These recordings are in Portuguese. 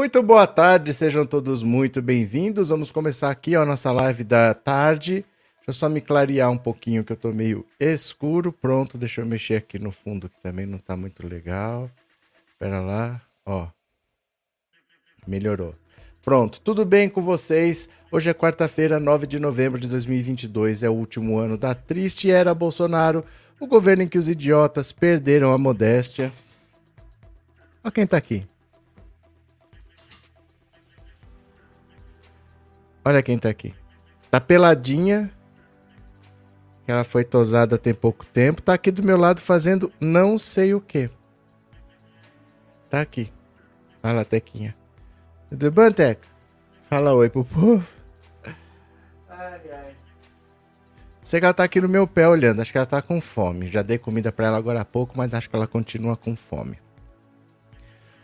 Muito boa tarde, sejam todos muito bem-vindos. Vamos começar aqui a nossa live da tarde. Deixa eu só me clarear um pouquinho que eu tô meio escuro. Pronto, deixa eu mexer aqui no fundo que também não tá muito legal. Espera lá, ó. Melhorou. Pronto, tudo bem com vocês? Hoje é quarta-feira, 9 de novembro de 2022, é o último ano da triste era Bolsonaro, o governo em que os idiotas perderam a modéstia. Olha quem tá aqui. Olha quem tá aqui. Tá peladinha. Ela foi tosada tem pouco tempo. Tá aqui do meu lado fazendo não sei o que. Tá aqui. Olha lá, Tequinha. Tudo bom, Teca? Fala oi pro povo. Ai, ai. Sei que ela tá aqui no meu pé olhando. Acho que ela tá com fome. Já dei comida para ela agora há pouco, mas acho que ela continua com fome.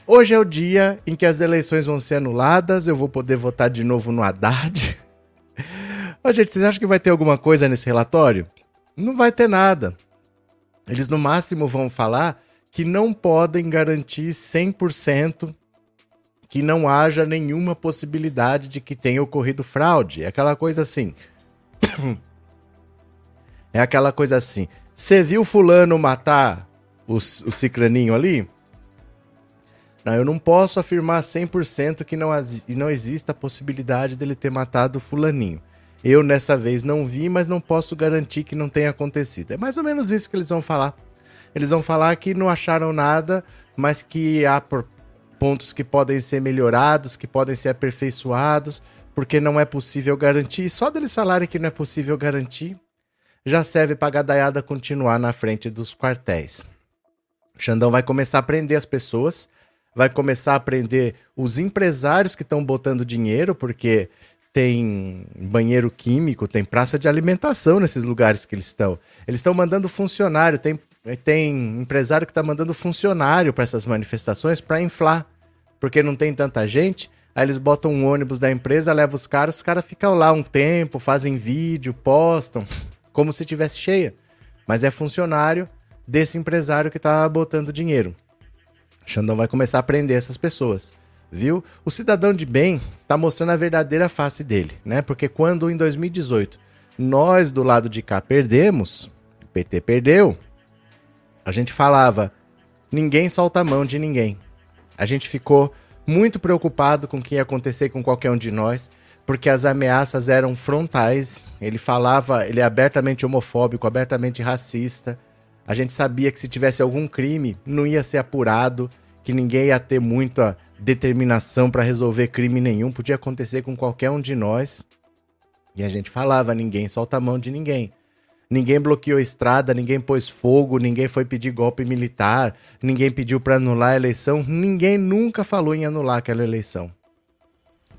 Hoje é o dia em que as eleições vão ser anuladas, eu vou poder votar de novo no Haddad. Ô, gente, vocês acham que vai ter alguma coisa nesse relatório? Não vai ter nada. Eles no máximo vão falar que não podem garantir 100% que não haja nenhuma possibilidade de que tenha ocorrido fraude. É aquela coisa assim. É aquela coisa assim. Você viu fulano matar o, o cicraninho ali? Não, eu não posso afirmar 100% que não, não exista a possibilidade dele ter matado o fulaninho. Eu, nessa vez, não vi, mas não posso garantir que não tenha acontecido. É mais ou menos isso que eles vão falar. Eles vão falar que não acharam nada, mas que há pontos que podem ser melhorados, que podem ser aperfeiçoados, porque não é possível garantir. E só deles falarem que não é possível garantir, já serve para a gadaiada continuar na frente dos quartéis. Xandão vai começar a prender as pessoas vai começar a aprender os empresários que estão botando dinheiro, porque tem banheiro químico, tem praça de alimentação nesses lugares que eles estão. Eles estão mandando funcionário, tem, tem empresário que está mandando funcionário para essas manifestações para inflar, porque não tem tanta gente. Aí eles botam um ônibus da empresa, levam os caras, os caras ficam lá um tempo, fazem vídeo, postam, como se tivesse cheia. Mas é funcionário desse empresário que está botando dinheiro. Xandão vai começar a prender essas pessoas, viu? O cidadão de bem tá mostrando a verdadeira face dele, né? Porque quando em 2018 nós do lado de cá perdemos, o PT perdeu, a gente falava: ninguém solta a mão de ninguém. A gente ficou muito preocupado com o que ia acontecer com qualquer um de nós, porque as ameaças eram frontais. Ele falava, ele é abertamente homofóbico, abertamente racista. A gente sabia que se tivesse algum crime, não ia ser apurado, que ninguém ia ter muita determinação para resolver crime nenhum, podia acontecer com qualquer um de nós. E a gente falava: ninguém solta a mão de ninguém. Ninguém bloqueou estrada, ninguém pôs fogo, ninguém foi pedir golpe militar, ninguém pediu para anular a eleição, ninguém nunca falou em anular aquela eleição.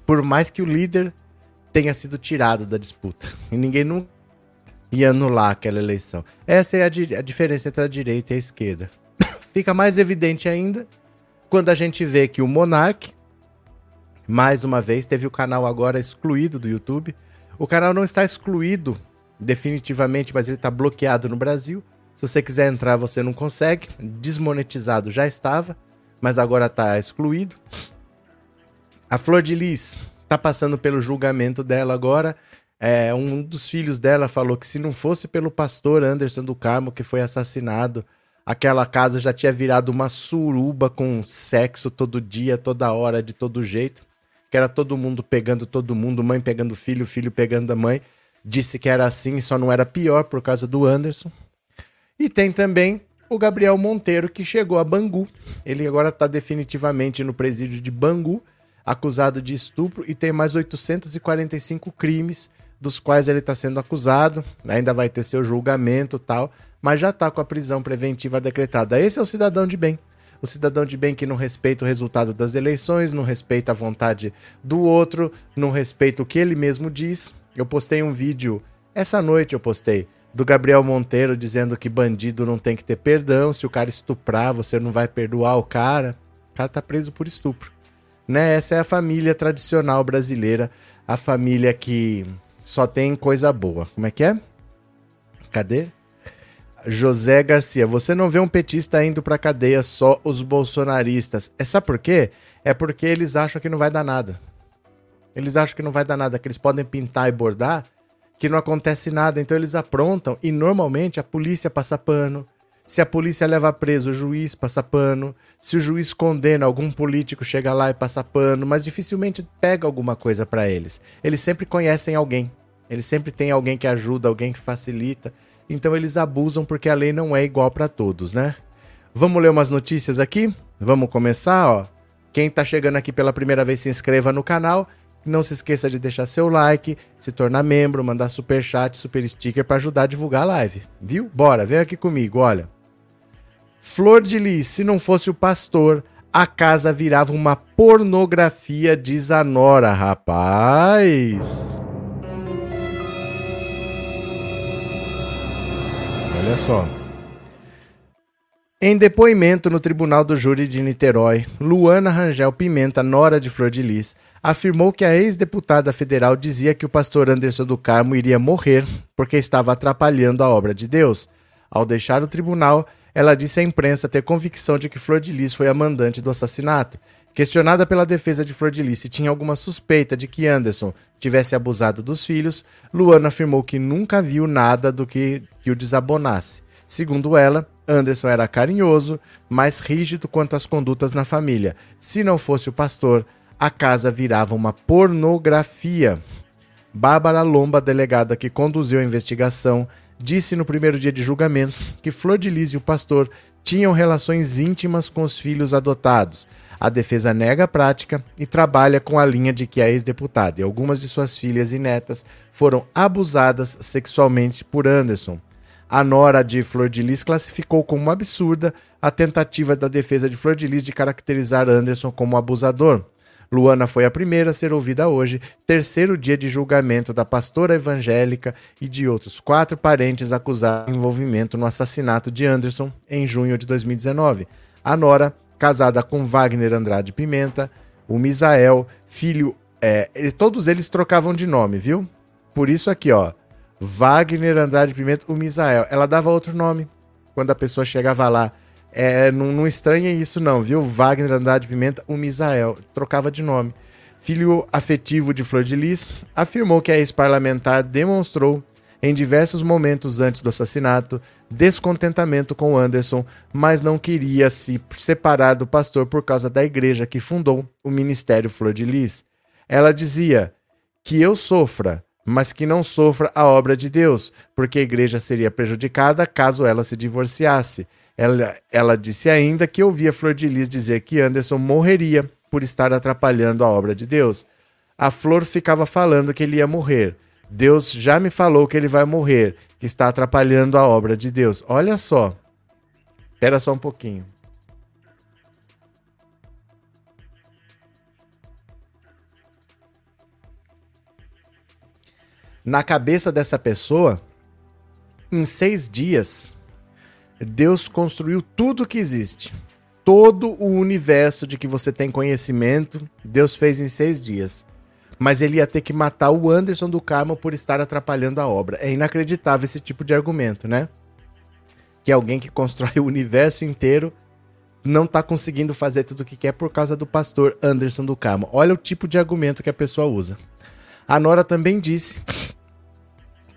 Por mais que o líder tenha sido tirado da disputa. E ninguém nunca e anular aquela eleição. Essa é a, di a diferença entre a direita e a esquerda. Fica mais evidente ainda quando a gente vê que o Monark, mais uma vez, teve o canal agora excluído do YouTube. O canal não está excluído definitivamente, mas ele está bloqueado no Brasil. Se você quiser entrar, você não consegue. Desmonetizado já estava, mas agora está excluído. A Flor de Lis está passando pelo julgamento dela agora. É, um dos filhos dela falou que se não fosse pelo pastor Anderson do Carmo que foi assassinado, aquela casa já tinha virado uma suruba com sexo todo dia, toda hora, de todo jeito. Que era todo mundo pegando todo mundo, mãe pegando filho, filho pegando a mãe. Disse que era assim, só não era pior por causa do Anderson. E tem também o Gabriel Monteiro, que chegou a Bangu. Ele agora está definitivamente no presídio de Bangu, acusado de estupro e tem mais 845 crimes dos quais ele está sendo acusado, ainda vai ter seu julgamento tal, mas já está com a prisão preventiva decretada. Esse é o cidadão de bem. O cidadão de bem que não respeita o resultado das eleições, não respeita a vontade do outro, não respeita o que ele mesmo diz. Eu postei um vídeo, essa noite eu postei, do Gabriel Monteiro dizendo que bandido não tem que ter perdão, se o cara estuprar, você não vai perdoar o cara. O cara tá preso por estupro. Né? Essa é a família tradicional brasileira, a família que só tem coisa boa. Como é que é? Cadê? José Garcia, você não vê um petista indo pra cadeia, só os bolsonaristas. É sabe por quê? É porque eles acham que não vai dar nada. Eles acham que não vai dar nada, que eles podem pintar e bordar, que não acontece nada. Então eles aprontam e normalmente a polícia passa pano. Se a polícia leva preso, o juiz passa pano. Se o juiz condena, algum político chega lá e passa pano, mas dificilmente pega alguma coisa para eles. Eles sempre conhecem alguém. Eles sempre têm alguém que ajuda, alguém que facilita. Então eles abusam porque a lei não é igual para todos, né? Vamos ler umas notícias aqui? Vamos começar, ó. Quem tá chegando aqui pela primeira vez, se inscreva no canal. Não se esqueça de deixar seu like, se tornar membro, mandar super chat, super sticker para ajudar a divulgar a live, viu? Bora, vem aqui comigo, olha. Flor de Lis, se não fosse o pastor, a casa virava uma pornografia de Zanora, rapaz. Olha só. Em depoimento no Tribunal do Júri de Niterói, Luana Rangel Pimenta, nora de Flor de Lis, afirmou que a ex-deputada federal dizia que o pastor Anderson do Carmo iria morrer porque estava atrapalhando a obra de Deus. Ao deixar o tribunal, ela disse à imprensa ter convicção de que Flor de Lis foi a mandante do assassinato. Questionada pela defesa de Flor de Lis se tinha alguma suspeita de que Anderson tivesse abusado dos filhos, Luana afirmou que nunca viu nada do que, que o desabonasse. Segundo ela, Anderson era carinhoso, mas rígido quanto às condutas na família. Se não fosse o pastor, a casa virava uma pornografia. Bárbara Lomba, delegada que conduziu a investigação, disse no primeiro dia de julgamento que Flor de Lis e o pastor tinham relações íntimas com os filhos adotados. A defesa nega a prática e trabalha com a linha de que a ex-deputada e algumas de suas filhas e netas foram abusadas sexualmente por Anderson. A nora de Flor de Lis classificou como absurda a tentativa da defesa de Flor de Lis de caracterizar Anderson como abusador. Luana foi a primeira a ser ouvida hoje, terceiro dia de julgamento da pastora evangélica e de outros quatro parentes acusados de envolvimento no assassinato de Anderson em junho de 2019. A Nora, casada com Wagner Andrade Pimenta, o Misael, filho. É, todos eles trocavam de nome, viu? Por isso aqui, ó. Wagner Andrade Pimenta, o Misael. Ela dava outro nome quando a pessoa chegava lá. É, não, não estranha isso não, viu? Wagner Andrade Pimenta, o Misael. Trocava de nome. Filho afetivo de Flor de Lis, afirmou que a ex-parlamentar demonstrou em diversos momentos antes do assassinato descontentamento com Anderson, mas não queria se separar do pastor por causa da igreja que fundou o Ministério Flor de Lis. Ela dizia: Que eu sofra, mas que não sofra a obra de Deus, porque a igreja seria prejudicada caso ela se divorciasse. Ela, ela disse ainda que ouvia Flor de Lis dizer que Anderson morreria por estar atrapalhando a obra de Deus. A Flor ficava falando que ele ia morrer. Deus já me falou que ele vai morrer, que está atrapalhando a obra de Deus. Olha só. Espera só um pouquinho. na cabeça dessa pessoa, em seis dias, Deus construiu tudo que existe. Todo o universo de que você tem conhecimento, Deus fez em seis dias. Mas ele ia ter que matar o Anderson do Carmo por estar atrapalhando a obra. É inacreditável esse tipo de argumento, né? Que alguém que constrói o universo inteiro não está conseguindo fazer tudo o que quer por causa do pastor Anderson do Carmo. Olha o tipo de argumento que a pessoa usa. A Nora também disse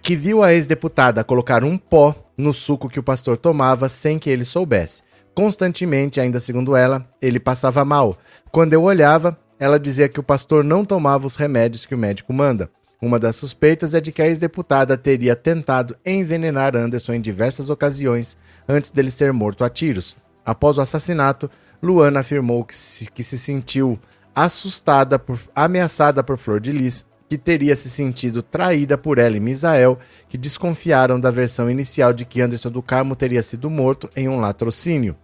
que viu a ex-deputada colocar um pó no suco que o pastor tomava sem que ele soubesse. Constantemente, ainda segundo ela, ele passava mal. Quando eu olhava, ela dizia que o pastor não tomava os remédios que o médico manda. Uma das suspeitas é de que a ex-deputada teria tentado envenenar Anderson em diversas ocasiões antes dele ser morto a tiros. Após o assassinato, Luana afirmou que se, que se sentiu assustada por ameaçada por Flor de Lis que teria se sentido traída por ela e Misael, que desconfiaram da versão inicial de que Anderson do Carmo teria sido morto em um latrocínio.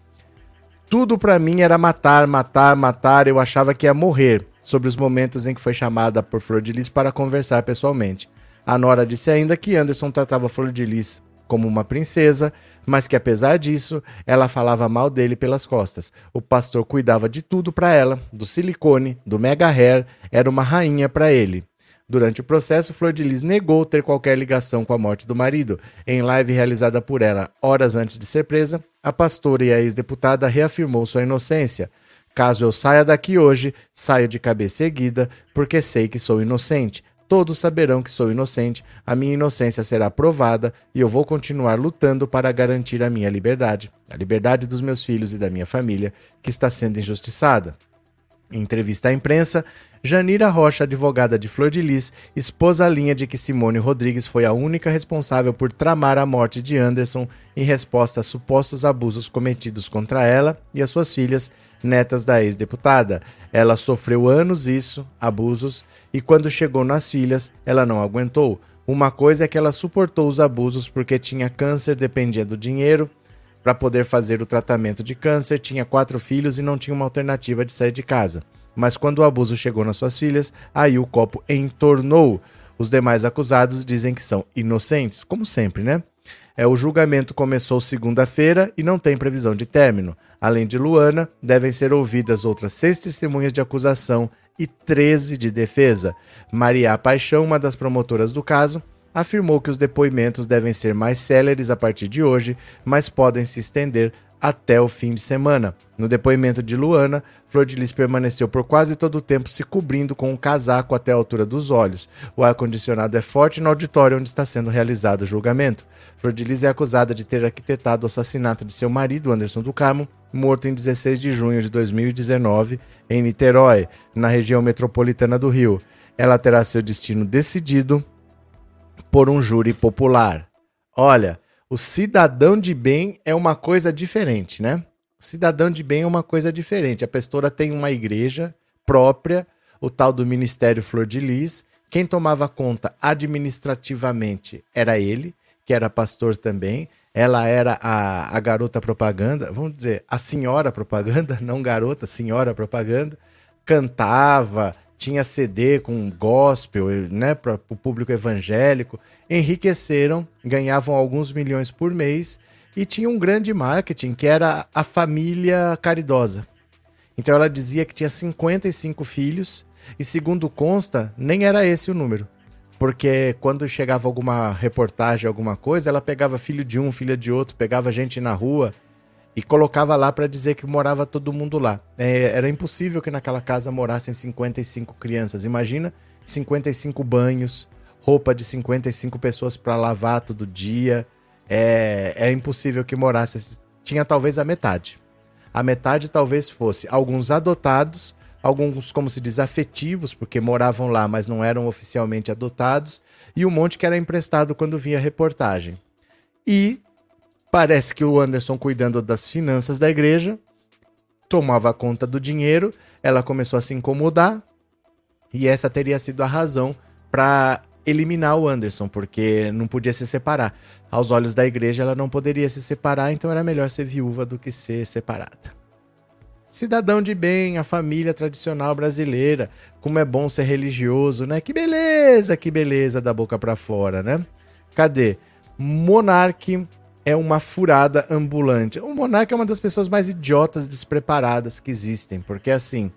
Tudo para mim era matar, matar, matar, eu achava que ia morrer, sobre os momentos em que foi chamada por Flor de Lis para conversar pessoalmente. A Nora disse ainda que Anderson tratava Flor de Lis como uma princesa, mas que apesar disso, ela falava mal dele pelas costas. O pastor cuidava de tudo para ela, do silicone, do mega hair, era uma rainha para ele. Durante o processo, Flor de Lis negou ter qualquer ligação com a morte do marido. Em live realizada por ela horas antes de ser presa, a pastora e a ex-deputada reafirmou sua inocência. Caso eu saia daqui hoje, saio de cabeça erguida, porque sei que sou inocente. Todos saberão que sou inocente, a minha inocência será provada e eu vou continuar lutando para garantir a minha liberdade, a liberdade dos meus filhos e da minha família, que está sendo injustiçada. Em entrevista à imprensa, Janira Rocha, advogada de Flor de Lis, expôs a linha de que Simone Rodrigues foi a única responsável por tramar a morte de Anderson em resposta a supostos abusos cometidos contra ela e as suas filhas, netas da ex-deputada. Ela sofreu anos isso, abusos, e quando chegou nas filhas, ela não aguentou. Uma coisa é que ela suportou os abusos porque tinha câncer, dependia do dinheiro, para poder fazer o tratamento de câncer, tinha quatro filhos e não tinha uma alternativa de sair de casa. Mas quando o abuso chegou nas suas filhas, aí o copo entornou. Os demais acusados dizem que são inocentes, como sempre, né? É, o julgamento começou segunda-feira e não tem previsão de término. Além de Luana, devem ser ouvidas outras seis testemunhas de acusação e 13 de defesa. Maria Paixão, uma das promotoras do caso, afirmou que os depoimentos devem ser mais céleres a partir de hoje, mas podem se estender até o fim de semana. No depoimento de Luana, Flor de Lis permaneceu por quase todo o tempo se cobrindo com um casaco até a altura dos olhos. O ar-condicionado é forte no auditório onde está sendo realizado o julgamento. Flor de Lis é acusada de ter arquitetado o assassinato de seu marido, Anderson do Carmo, morto em 16 de junho de 2019, em Niterói, na região metropolitana do Rio. Ela terá seu destino decidido por um júri popular. Olha, o cidadão de bem é uma coisa diferente, né? O cidadão de bem é uma coisa diferente. A pastora tem uma igreja própria, o tal do Ministério Flor de Lis. Quem tomava conta administrativamente era ele, que era pastor também. Ela era a, a garota propaganda, vamos dizer, a senhora propaganda, não garota, senhora propaganda. Cantava, tinha CD com gospel, né, para o público evangélico, enriqueceram, ganhavam alguns milhões por mês e tinha um grande marketing que era a família caridosa. Então ela dizia que tinha 55 filhos e segundo consta, nem era esse o número. Porque quando chegava alguma reportagem, alguma coisa, ela pegava filho de um, filha de outro, pegava gente na rua, e colocava lá para dizer que morava todo mundo lá. É, era impossível que naquela casa morassem 55 crianças. Imagina 55 banhos, roupa de 55 pessoas para lavar todo dia. É, é impossível que morasse. Tinha talvez a metade. A metade talvez fosse alguns adotados, alguns, como se diz, afetivos, porque moravam lá, mas não eram oficialmente adotados, e um monte que era emprestado quando vinha reportagem. E Parece que o Anderson, cuidando das finanças da igreja, tomava conta do dinheiro, ela começou a se incomodar, e essa teria sido a razão para eliminar o Anderson, porque não podia se separar. Aos olhos da igreja, ela não poderia se separar, então era melhor ser viúva do que ser separada. Cidadão de bem, a família tradicional brasileira, como é bom ser religioso, né? Que beleza, que beleza da boca para fora, né? Cadê? Monarque é uma furada ambulante. O monarca é uma das pessoas mais idiotas, despreparadas que existem, porque assim,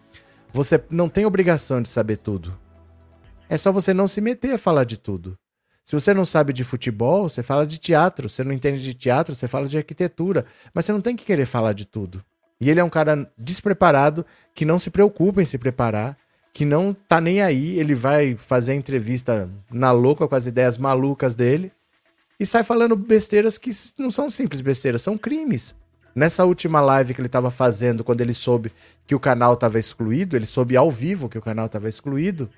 você não tem obrigação de saber tudo. É só você não se meter a falar de tudo. Se você não sabe de futebol, você fala de teatro. Se você não entende de teatro, você fala de arquitetura. Mas você não tem que querer falar de tudo. E ele é um cara despreparado, que não se preocupa em se preparar, que não tá nem aí. Ele vai fazer a entrevista na louca com as ideias malucas dele e sai falando besteiras que não são simples besteiras, são crimes. Nessa última live que ele estava fazendo, quando ele soube que o canal estava excluído, ele soube ao vivo que o canal estava excluído,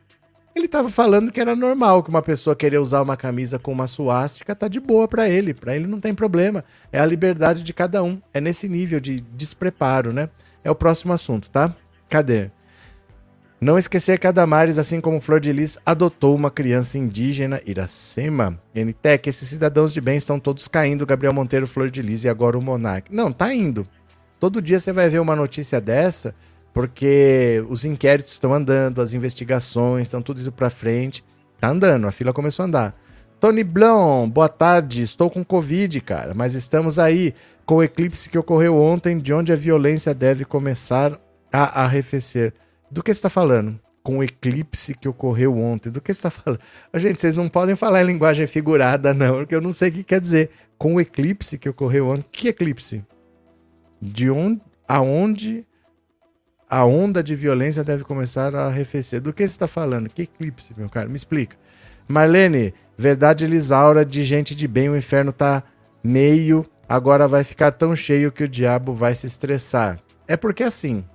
ele estava falando que era normal que uma pessoa querer usar uma camisa com uma suástica tá de boa para ele, para ele não tem problema. É a liberdade de cada um. É nesse nível de despreparo, né? É o próximo assunto, tá? Cadê? Não esquecer que a Damares, assim como Flor de Lis, adotou uma criança indígena, Iracema. NTEC, esses cidadãos de bem estão todos caindo, Gabriel Monteiro, Flor de Lis e agora o Monark. Não, tá indo. Todo dia você vai ver uma notícia dessa, porque os inquéritos estão andando, as investigações estão tudo indo pra frente. Tá andando, a fila começou a andar. Tony Blon, boa tarde. Estou com Covid, cara, mas estamos aí com o eclipse que ocorreu ontem, de onde a violência deve começar a arrefecer. Do que você está falando? com o eclipse que ocorreu ontem. Do que você está falando? Gente, vocês não podem falar em linguagem figurada, não, porque eu não sei o que quer dizer. Com o eclipse que ocorreu ontem. Que eclipse? De onde, aonde a onda de violência deve começar a arrefecer? Do que você está falando? Que eclipse, meu cara? Me explica. Marlene, verdade Elisaura, de gente de bem, o inferno tá meio, agora vai ficar tão cheio que o diabo vai se estressar. É porque assim,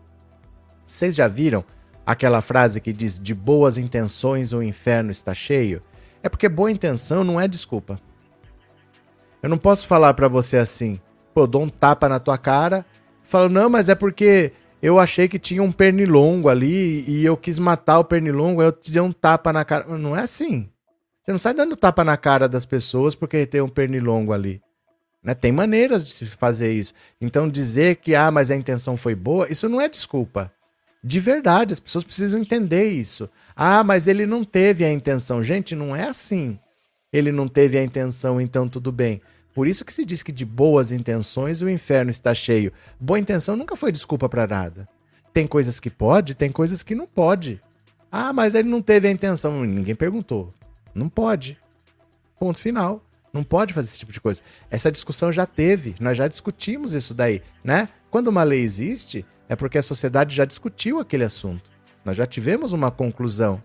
vocês já viram aquela frase que diz de boas intenções o inferno está cheio? É porque boa intenção não é desculpa. Eu não posso falar para você assim, pô, dou um tapa na tua cara, falo, não, mas é porque eu achei que tinha um pernilongo ali e eu quis matar o pernilongo, aí eu te dei um tapa na cara. Não é assim. Você não sai dando tapa na cara das pessoas porque tem um pernilongo ali. Né? Tem maneiras de se fazer isso. Então dizer que, ah, mas a intenção foi boa, isso não é desculpa. De verdade, as pessoas precisam entender isso. Ah, mas ele não teve a intenção. Gente, não é assim. Ele não teve a intenção, então tudo bem. Por isso que se diz que de boas intenções o inferno está cheio. Boa intenção nunca foi desculpa para nada. Tem coisas que pode, tem coisas que não pode. Ah, mas ele não teve a intenção. Ninguém perguntou. Não pode. Ponto final. Não pode fazer esse tipo de coisa. Essa discussão já teve, nós já discutimos isso daí, né? Quando uma lei existe, é porque a sociedade já discutiu aquele assunto. Nós já tivemos uma conclusão.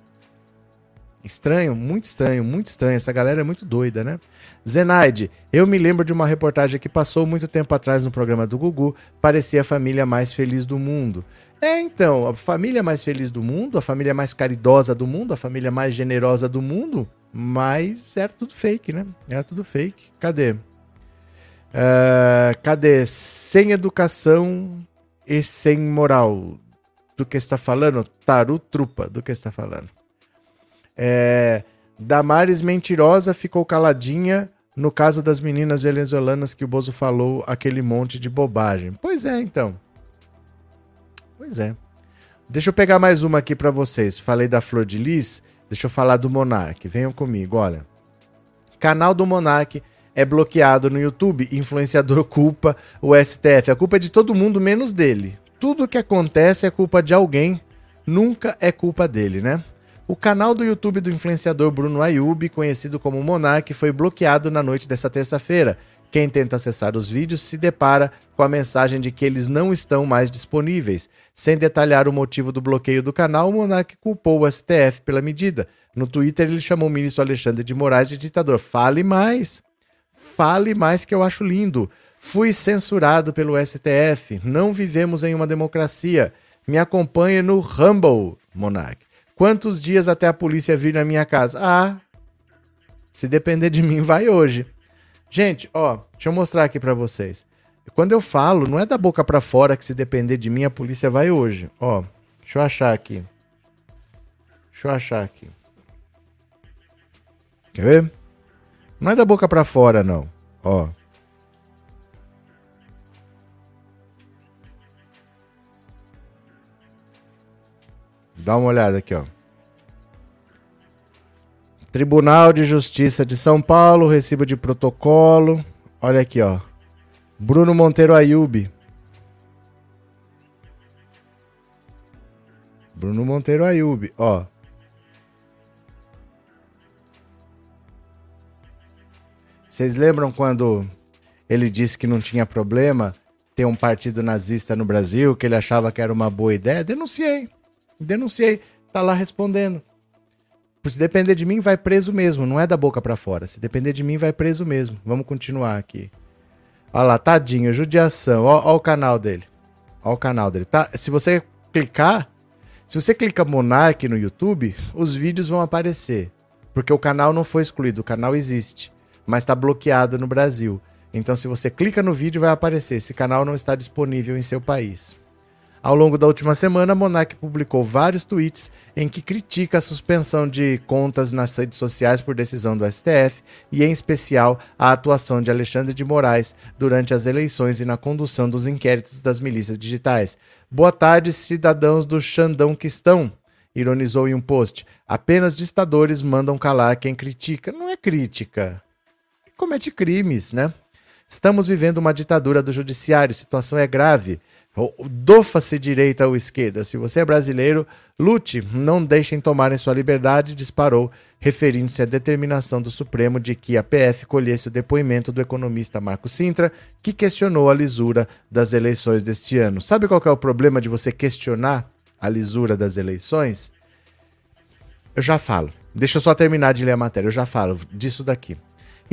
Estranho, muito estranho, muito estranho. Essa galera é muito doida, né? Zenaide, eu me lembro de uma reportagem que passou muito tempo atrás no programa do Gugu. Parecia a família mais feliz do mundo. É, então, a família mais feliz do mundo, a família mais caridosa do mundo, a família mais generosa do mundo, mas era tudo fake, né? Era tudo fake. Cadê? Uh, cadê? Sem educação e sem moral. Do que está falando? Taru Trupa, do que está falando? É, Damares mentirosa ficou caladinha no caso das meninas venezuelanas que o Bozo falou aquele monte de bobagem. Pois é, então. Pois é. Deixa eu pegar mais uma aqui para vocês. Falei da Flor de Lis, deixa eu falar do Monark. Venham comigo, olha. Canal do Monark é bloqueado no YouTube, influenciador culpa o STF. A culpa é de todo mundo menos dele. Tudo que acontece é culpa de alguém, nunca é culpa dele, né? O canal do YouTube do influenciador Bruno Ayub, conhecido como Monark, foi bloqueado na noite desta terça-feira. Quem tenta acessar os vídeos se depara com a mensagem de que eles não estão mais disponíveis. Sem detalhar o motivo do bloqueio do canal, o Monark culpou o STF pela medida. No Twitter, ele chamou o ministro Alexandre de Moraes de ditador. Fale mais! Fale mais que eu acho lindo. Fui censurado pelo STF. Não vivemos em uma democracia. Me acompanhe no Rumble, Monark. Quantos dias até a polícia vir na minha casa? Ah, se depender de mim, vai hoje. Gente, ó, deixa eu mostrar aqui para vocês. Quando eu falo, não é da boca para fora que se depender de mim, a polícia vai hoje. Ó, deixa eu achar aqui. Deixa eu achar aqui. Quer ver? Não é da boca para fora, não. Ó. Dá uma olhada aqui, ó. Tribunal de Justiça de São Paulo, recibo de protocolo. Olha aqui, ó. Bruno Monteiro Ayub. Bruno Monteiro Ayub, ó. Vocês lembram quando ele disse que não tinha problema ter um partido nazista no Brasil, que ele achava que era uma boa ideia? Denunciei. Denunciei. Tá lá respondendo. Se depender de mim, vai preso mesmo. Não é da boca para fora. Se depender de mim, vai preso mesmo. Vamos continuar aqui. Olha lá, tadinho, judiação. Olha o canal dele. Olha o canal dele. Tá? Se você clicar, se você clica Monark no YouTube, os vídeos vão aparecer. Porque o canal não foi excluído, o canal existe. Mas está bloqueado no Brasil. Então, se você clica no vídeo, vai aparecer. Esse canal não está disponível em seu país. Ao longo da última semana, Monark publicou vários tweets em que critica a suspensão de contas nas redes sociais por decisão do STF e, em especial, a atuação de Alexandre de Moraes durante as eleições e na condução dos inquéritos das milícias digitais. Boa tarde, cidadãos do Xandão que estão, ironizou em um post. Apenas ditadores mandam calar quem critica. Não é crítica. Comete crimes, né? Estamos vivendo uma ditadura do judiciário, situação é grave. Dofa-se direita ou esquerda. Se você é brasileiro, lute, não deixem tomarem sua liberdade, disparou, referindo-se à determinação do Supremo de que a PF colhesse o depoimento do economista Marco Sintra, que questionou a lisura das eleições deste ano. Sabe qual é o problema de você questionar a lisura das eleições? Eu já falo. Deixa eu só terminar de ler a matéria, eu já falo disso daqui.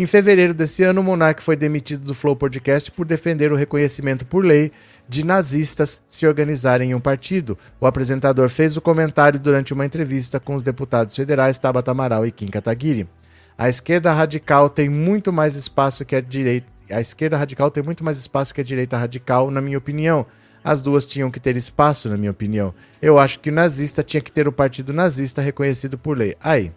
Em fevereiro desse ano, o Monark foi demitido do Flow Podcast por defender o reconhecimento por lei de nazistas se organizarem em um partido. O apresentador fez o comentário durante uma entrevista com os deputados federais Tabata Amaral e Kim Kataguiri. A esquerda radical tem muito mais espaço que a direita. A esquerda radical tem muito mais espaço que a direita radical, na minha opinião. As duas tinham que ter espaço, na minha opinião. Eu acho que o nazista tinha que ter o partido nazista reconhecido por lei. Aí,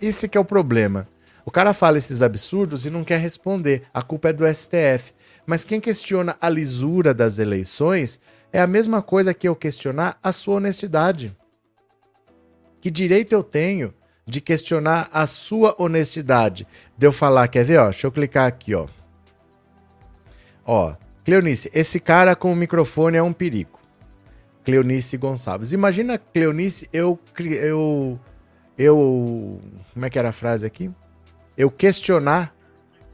esse que é o problema. O cara fala esses absurdos e não quer responder. A culpa é do STF. Mas quem questiona a lisura das eleições é a mesma coisa que eu questionar a sua honestidade. Que direito eu tenho de questionar a sua honestidade? De eu falar, quer ver, ó? Deixa eu clicar aqui, ó. Ó, Cleonice, esse cara com o microfone é um perigo. Cleonice Gonçalves. Imagina, Cleonice, eu eu eu como é que era a frase aqui? Eu questionar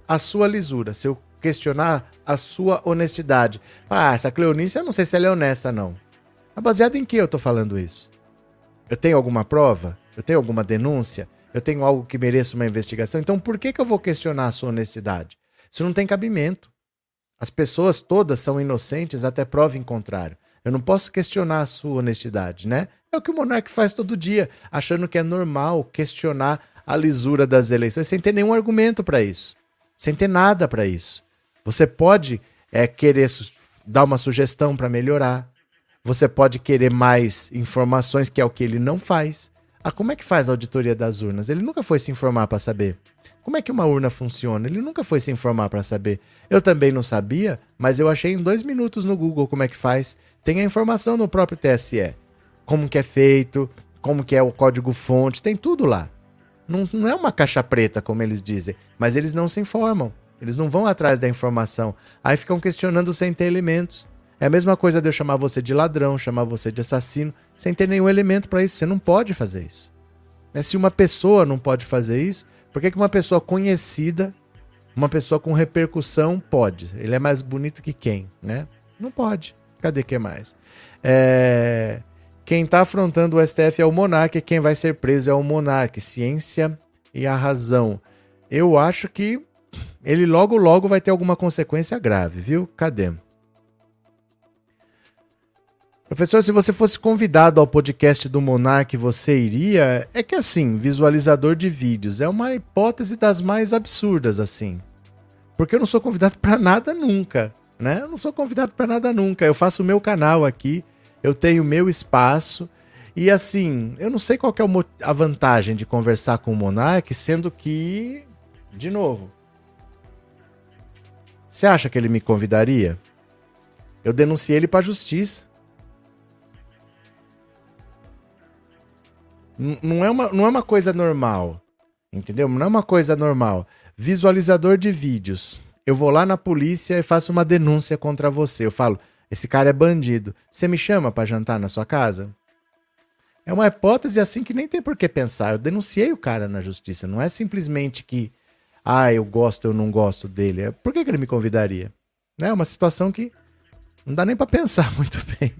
a sua lisura, se eu questionar a sua honestidade. Ah, essa Cleonice, eu não sei se ela é honesta, não. Mas baseado em que eu tô falando isso? Eu tenho alguma prova? Eu tenho alguma denúncia? Eu tenho algo que mereça uma investigação? Então por que, que eu vou questionar a sua honestidade? Isso não tem cabimento. As pessoas todas são inocentes até prova em contrário. Eu não posso questionar a sua honestidade, né? É o que o monarca faz todo dia, achando que é normal questionar a lisura das eleições sem ter nenhum argumento para isso, sem ter nada para isso. Você pode é, querer dar uma sugestão para melhorar, você pode querer mais informações, que é o que ele não faz. Ah, como é que faz a auditoria das urnas? Ele nunca foi se informar para saber. Como é que uma urna funciona? Ele nunca foi se informar para saber. Eu também não sabia, mas eu achei em dois minutos no Google como é que faz. Tem a informação no próprio TSE. Como que é feito, como que é o código-fonte, tem tudo lá. Não, não é uma caixa preta, como eles dizem, mas eles não se informam. Eles não vão atrás da informação. Aí ficam questionando sem ter elementos. É a mesma coisa de eu chamar você de ladrão, chamar você de assassino, sem ter nenhum elemento para isso. Você não pode fazer isso. É, se uma pessoa não pode fazer isso, por que, que uma pessoa conhecida, uma pessoa com repercussão, pode? Ele é mais bonito que quem, né? Não pode. Cadê que mais? É... Quem está afrontando o STF é o monarca quem vai ser preso é o monarca. Ciência e a razão. Eu acho que ele logo logo vai ter alguma consequência grave, viu? Cadê? Professor, se você fosse convidado ao podcast do Monark, você iria? É que assim, visualizador de vídeos é uma hipótese das mais absurdas assim. Porque eu não sou convidado para nada nunca, né? Eu não sou convidado para nada nunca. Eu faço o meu canal aqui, eu tenho meu espaço. E assim, eu não sei qual é a vantagem de conversar com o Monark, sendo que, de novo, você acha que ele me convidaria? Eu denunciei ele para a justiça. Não é, uma, não é uma coisa normal. Entendeu? Não é uma coisa normal. Visualizador de vídeos. Eu vou lá na polícia e faço uma denúncia contra você. Eu falo, esse cara é bandido. Você me chama para jantar na sua casa? É uma hipótese assim que nem tem por que pensar. Eu denunciei o cara na justiça. Não é simplesmente que, ah, eu gosto, eu não gosto dele. É, por que, que ele me convidaria? É uma situação que não dá nem para pensar muito bem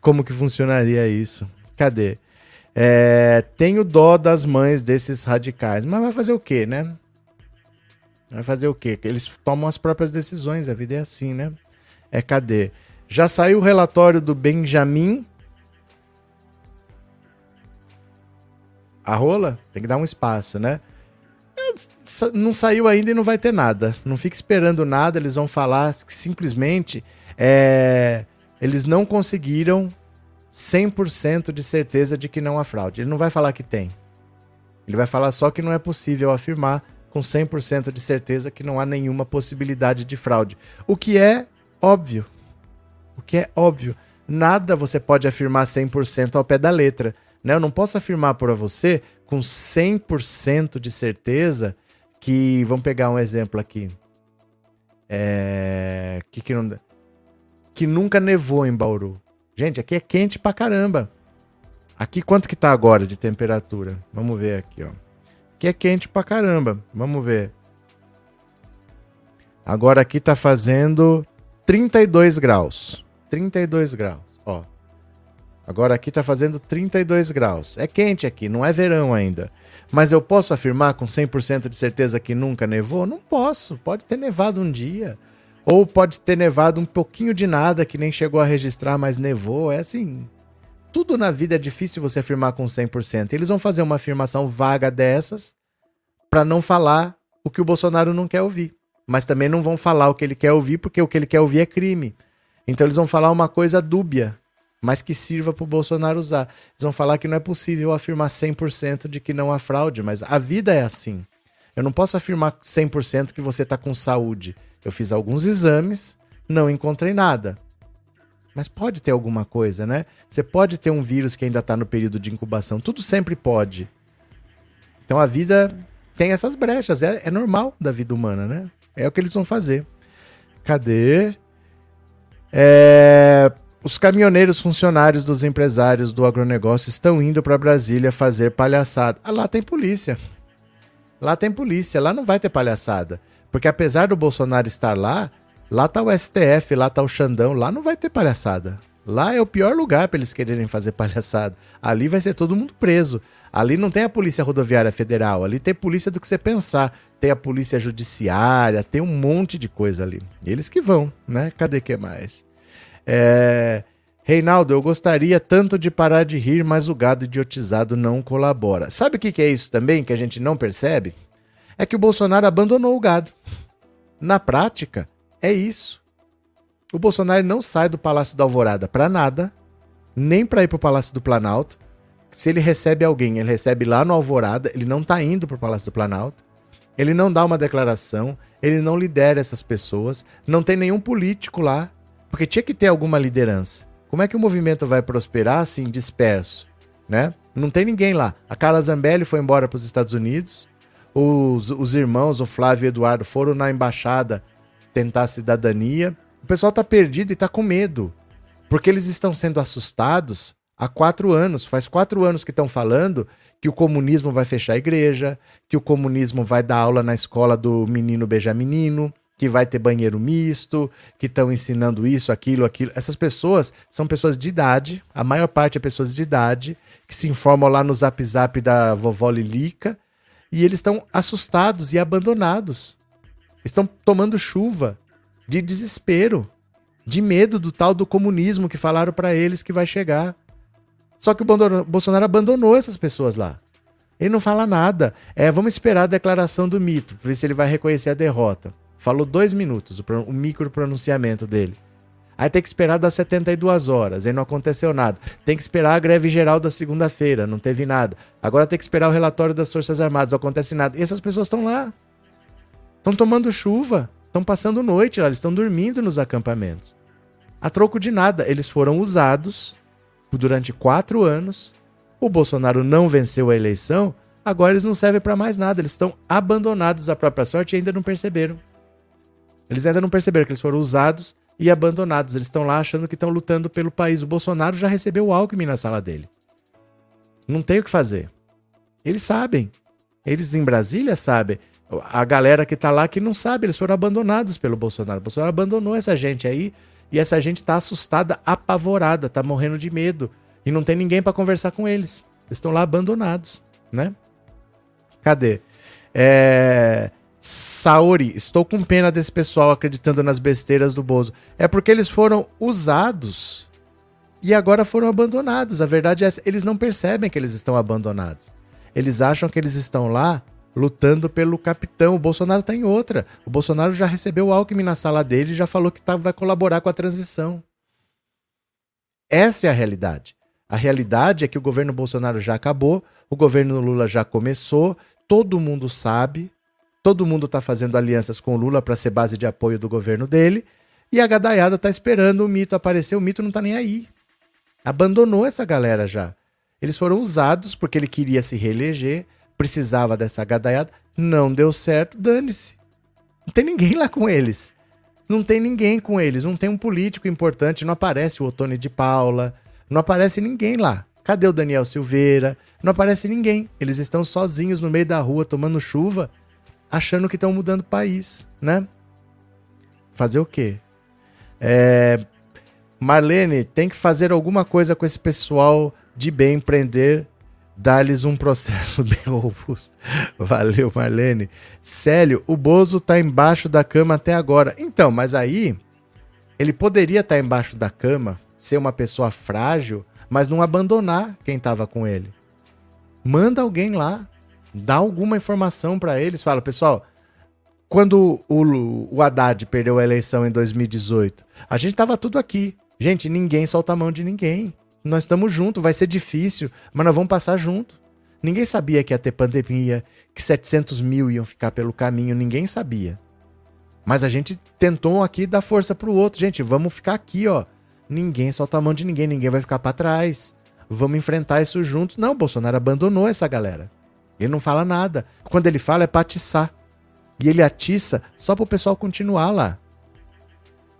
como que funcionaria isso. Cadê? É, tenho dó das mães desses radicais. Mas vai fazer o quê, né? Vai fazer o quê? Eles tomam as próprias decisões. A vida é assim, né? É cadê? Já saiu o relatório do Benjamin. A rola? Tem que dar um espaço, né? Não saiu ainda e não vai ter nada. Não fique esperando nada. Eles vão falar que simplesmente é, eles não conseguiram 100% de certeza de que não há fraude. Ele não vai falar que tem. Ele vai falar só que não é possível afirmar com 100% de certeza que não há nenhuma possibilidade de fraude. O que é óbvio, o que é óbvio. Nada você pode afirmar 100% ao pé da letra. Né? Eu não posso afirmar para você com 100% de certeza que. Vamos pegar um exemplo aqui. É, que, que, não, que nunca nevou em Bauru. Gente, aqui é quente pra caramba. Aqui quanto que tá agora de temperatura? Vamos ver aqui, ó. Aqui é quente pra caramba. Vamos ver. Agora aqui tá fazendo 32 graus. 32 graus, ó. Agora aqui tá fazendo 32 graus. É quente aqui, não é verão ainda. Mas eu posso afirmar com 100% de certeza que nunca nevou? Não posso. Pode ter nevado um dia. Ou pode ter nevado um pouquinho de nada que nem chegou a registrar, mas nevou. É assim. Tudo na vida é difícil você afirmar com 100%. Eles vão fazer uma afirmação vaga dessas para não falar o que o Bolsonaro não quer ouvir. Mas também não vão falar o que ele quer ouvir, porque o que ele quer ouvir é crime. Então eles vão falar uma coisa dúbia, mas que sirva para o Bolsonaro usar. Eles vão falar que não é possível afirmar 100% de que não há fraude, mas a vida é assim. Eu não posso afirmar 100% que você está com saúde. Eu fiz alguns exames, não encontrei nada. Mas pode ter alguma coisa, né? Você pode ter um vírus que ainda está no período de incubação. Tudo sempre pode. Então a vida tem essas brechas. É, é normal da vida humana, né? É o que eles vão fazer. Cadê? É, os caminhoneiros funcionários dos empresários do agronegócio estão indo para Brasília fazer palhaçada. Ah, lá tem polícia. Lá tem polícia. Lá não vai ter palhaçada. Porque apesar do Bolsonaro estar lá, lá tá o STF, lá tá o Xandão, lá não vai ter palhaçada. Lá é o pior lugar para eles quererem fazer palhaçada. Ali vai ser todo mundo preso. Ali não tem a Polícia Rodoviária Federal, ali tem polícia do que você pensar. Tem a Polícia Judiciária, tem um monte de coisa ali. Eles que vão, né? Cadê que mais? É... Reinaldo, eu gostaria tanto de parar de rir, mas o gado idiotizado não colabora. Sabe o que, que é isso também que a gente não percebe? É que o Bolsonaro abandonou o gado. Na prática, é isso. O Bolsonaro não sai do Palácio da Alvorada para nada, nem para ir para o Palácio do Planalto. Se ele recebe alguém, ele recebe lá no Alvorada, ele não está indo para o Palácio do Planalto. Ele não dá uma declaração, ele não lidera essas pessoas, não tem nenhum político lá, porque tinha que ter alguma liderança. Como é que o movimento vai prosperar assim disperso, né? Não tem ninguém lá. A Carla Zambelli foi embora para os Estados Unidos, os, os irmãos, o Flávio e o Eduardo, foram na embaixada tentar cidadania. O pessoal tá perdido e tá com medo. Porque eles estão sendo assustados há quatro anos. Faz quatro anos que estão falando que o comunismo vai fechar a igreja, que o comunismo vai dar aula na escola do menino beijar menino, que vai ter banheiro misto, que estão ensinando isso, aquilo, aquilo. Essas pessoas são pessoas de idade, a maior parte é pessoas de idade, que se informam lá no zap zap da vovó Lilica e eles estão assustados e abandonados. Estão tomando chuva de desespero, de medo do tal do comunismo que falaram para eles que vai chegar. Só que o Bolsonaro abandonou essas pessoas lá. Ele não fala nada. É, vamos esperar a declaração do mito, ver se ele vai reconhecer a derrota. Falou dois minutos, o, o micro pronunciamento dele. Aí tem que esperar das 72 horas, aí não aconteceu nada. Tem que esperar a greve geral da segunda-feira, não teve nada. Agora tem que esperar o relatório das Forças Armadas, não acontece nada. E essas pessoas estão lá. Estão tomando chuva, estão passando noite lá, eles estão dormindo nos acampamentos. A troco de nada, eles foram usados durante quatro anos. O Bolsonaro não venceu a eleição, agora eles não servem para mais nada, eles estão abandonados à própria sorte e ainda não perceberam. Eles ainda não perceberam que eles foram usados e abandonados. Eles estão lá achando que estão lutando pelo país. O Bolsonaro já recebeu o Alckmin na sala dele. Não tem o que fazer. Eles sabem. Eles em Brasília sabem. A galera que tá lá que não sabe, eles foram abandonados pelo Bolsonaro. O Bolsonaro abandonou essa gente aí e essa gente tá assustada, apavorada, tá morrendo de medo e não tem ninguém para conversar com eles. Eles estão lá abandonados, né? Cadê? É... Saori, estou com pena desse pessoal acreditando nas besteiras do Bozo. É porque eles foram usados e agora foram abandonados. A verdade é essa, eles não percebem que eles estão abandonados. Eles acham que eles estão lá lutando pelo capitão. O Bolsonaro está em outra. O Bolsonaro já recebeu o Alckmin na sala dele e já falou que tá, vai colaborar com a transição. Essa é a realidade. A realidade é que o governo Bolsonaro já acabou, o governo Lula já começou, todo mundo sabe, Todo mundo está fazendo alianças com o Lula para ser base de apoio do governo dele. E a gadaiada está esperando o mito aparecer. O mito não está nem aí. Abandonou essa galera já. Eles foram usados porque ele queria se reeleger, precisava dessa gadaiada. Não deu certo, dane-se. Não tem ninguém lá com eles. Não tem ninguém com eles, não tem um político importante, não aparece o Otone de Paula, não aparece ninguém lá. Cadê o Daniel Silveira? Não aparece ninguém. Eles estão sozinhos no meio da rua tomando chuva, achando que estão mudando o país, né? Fazer o quê? É... Marlene, tem que fazer alguma coisa com esse pessoal de bem, prender, dar-lhes um processo bem robusto. Valeu, Marlene. Célio, o Bozo tá embaixo da cama até agora. Então, mas aí ele poderia estar tá embaixo da cama, ser uma pessoa frágil, mas não abandonar quem estava com ele. Manda alguém lá, dá alguma informação para eles, fala, pessoal, quando o, o Haddad perdeu a eleição em 2018, a gente tava tudo aqui. Gente, ninguém solta a mão de ninguém. Nós estamos juntos, vai ser difícil, mas nós vamos passar junto. Ninguém sabia que ia ter pandemia, que 700 mil iam ficar pelo caminho, ninguém sabia. Mas a gente tentou aqui dar força pro outro. Gente, vamos ficar aqui, ó. Ninguém solta a mão de ninguém, ninguém vai ficar para trás. Vamos enfrentar isso juntos. Não, Bolsonaro abandonou essa galera. Ele não fala nada. Quando ele fala é pra atiçar. E ele atiça só para o pessoal continuar lá.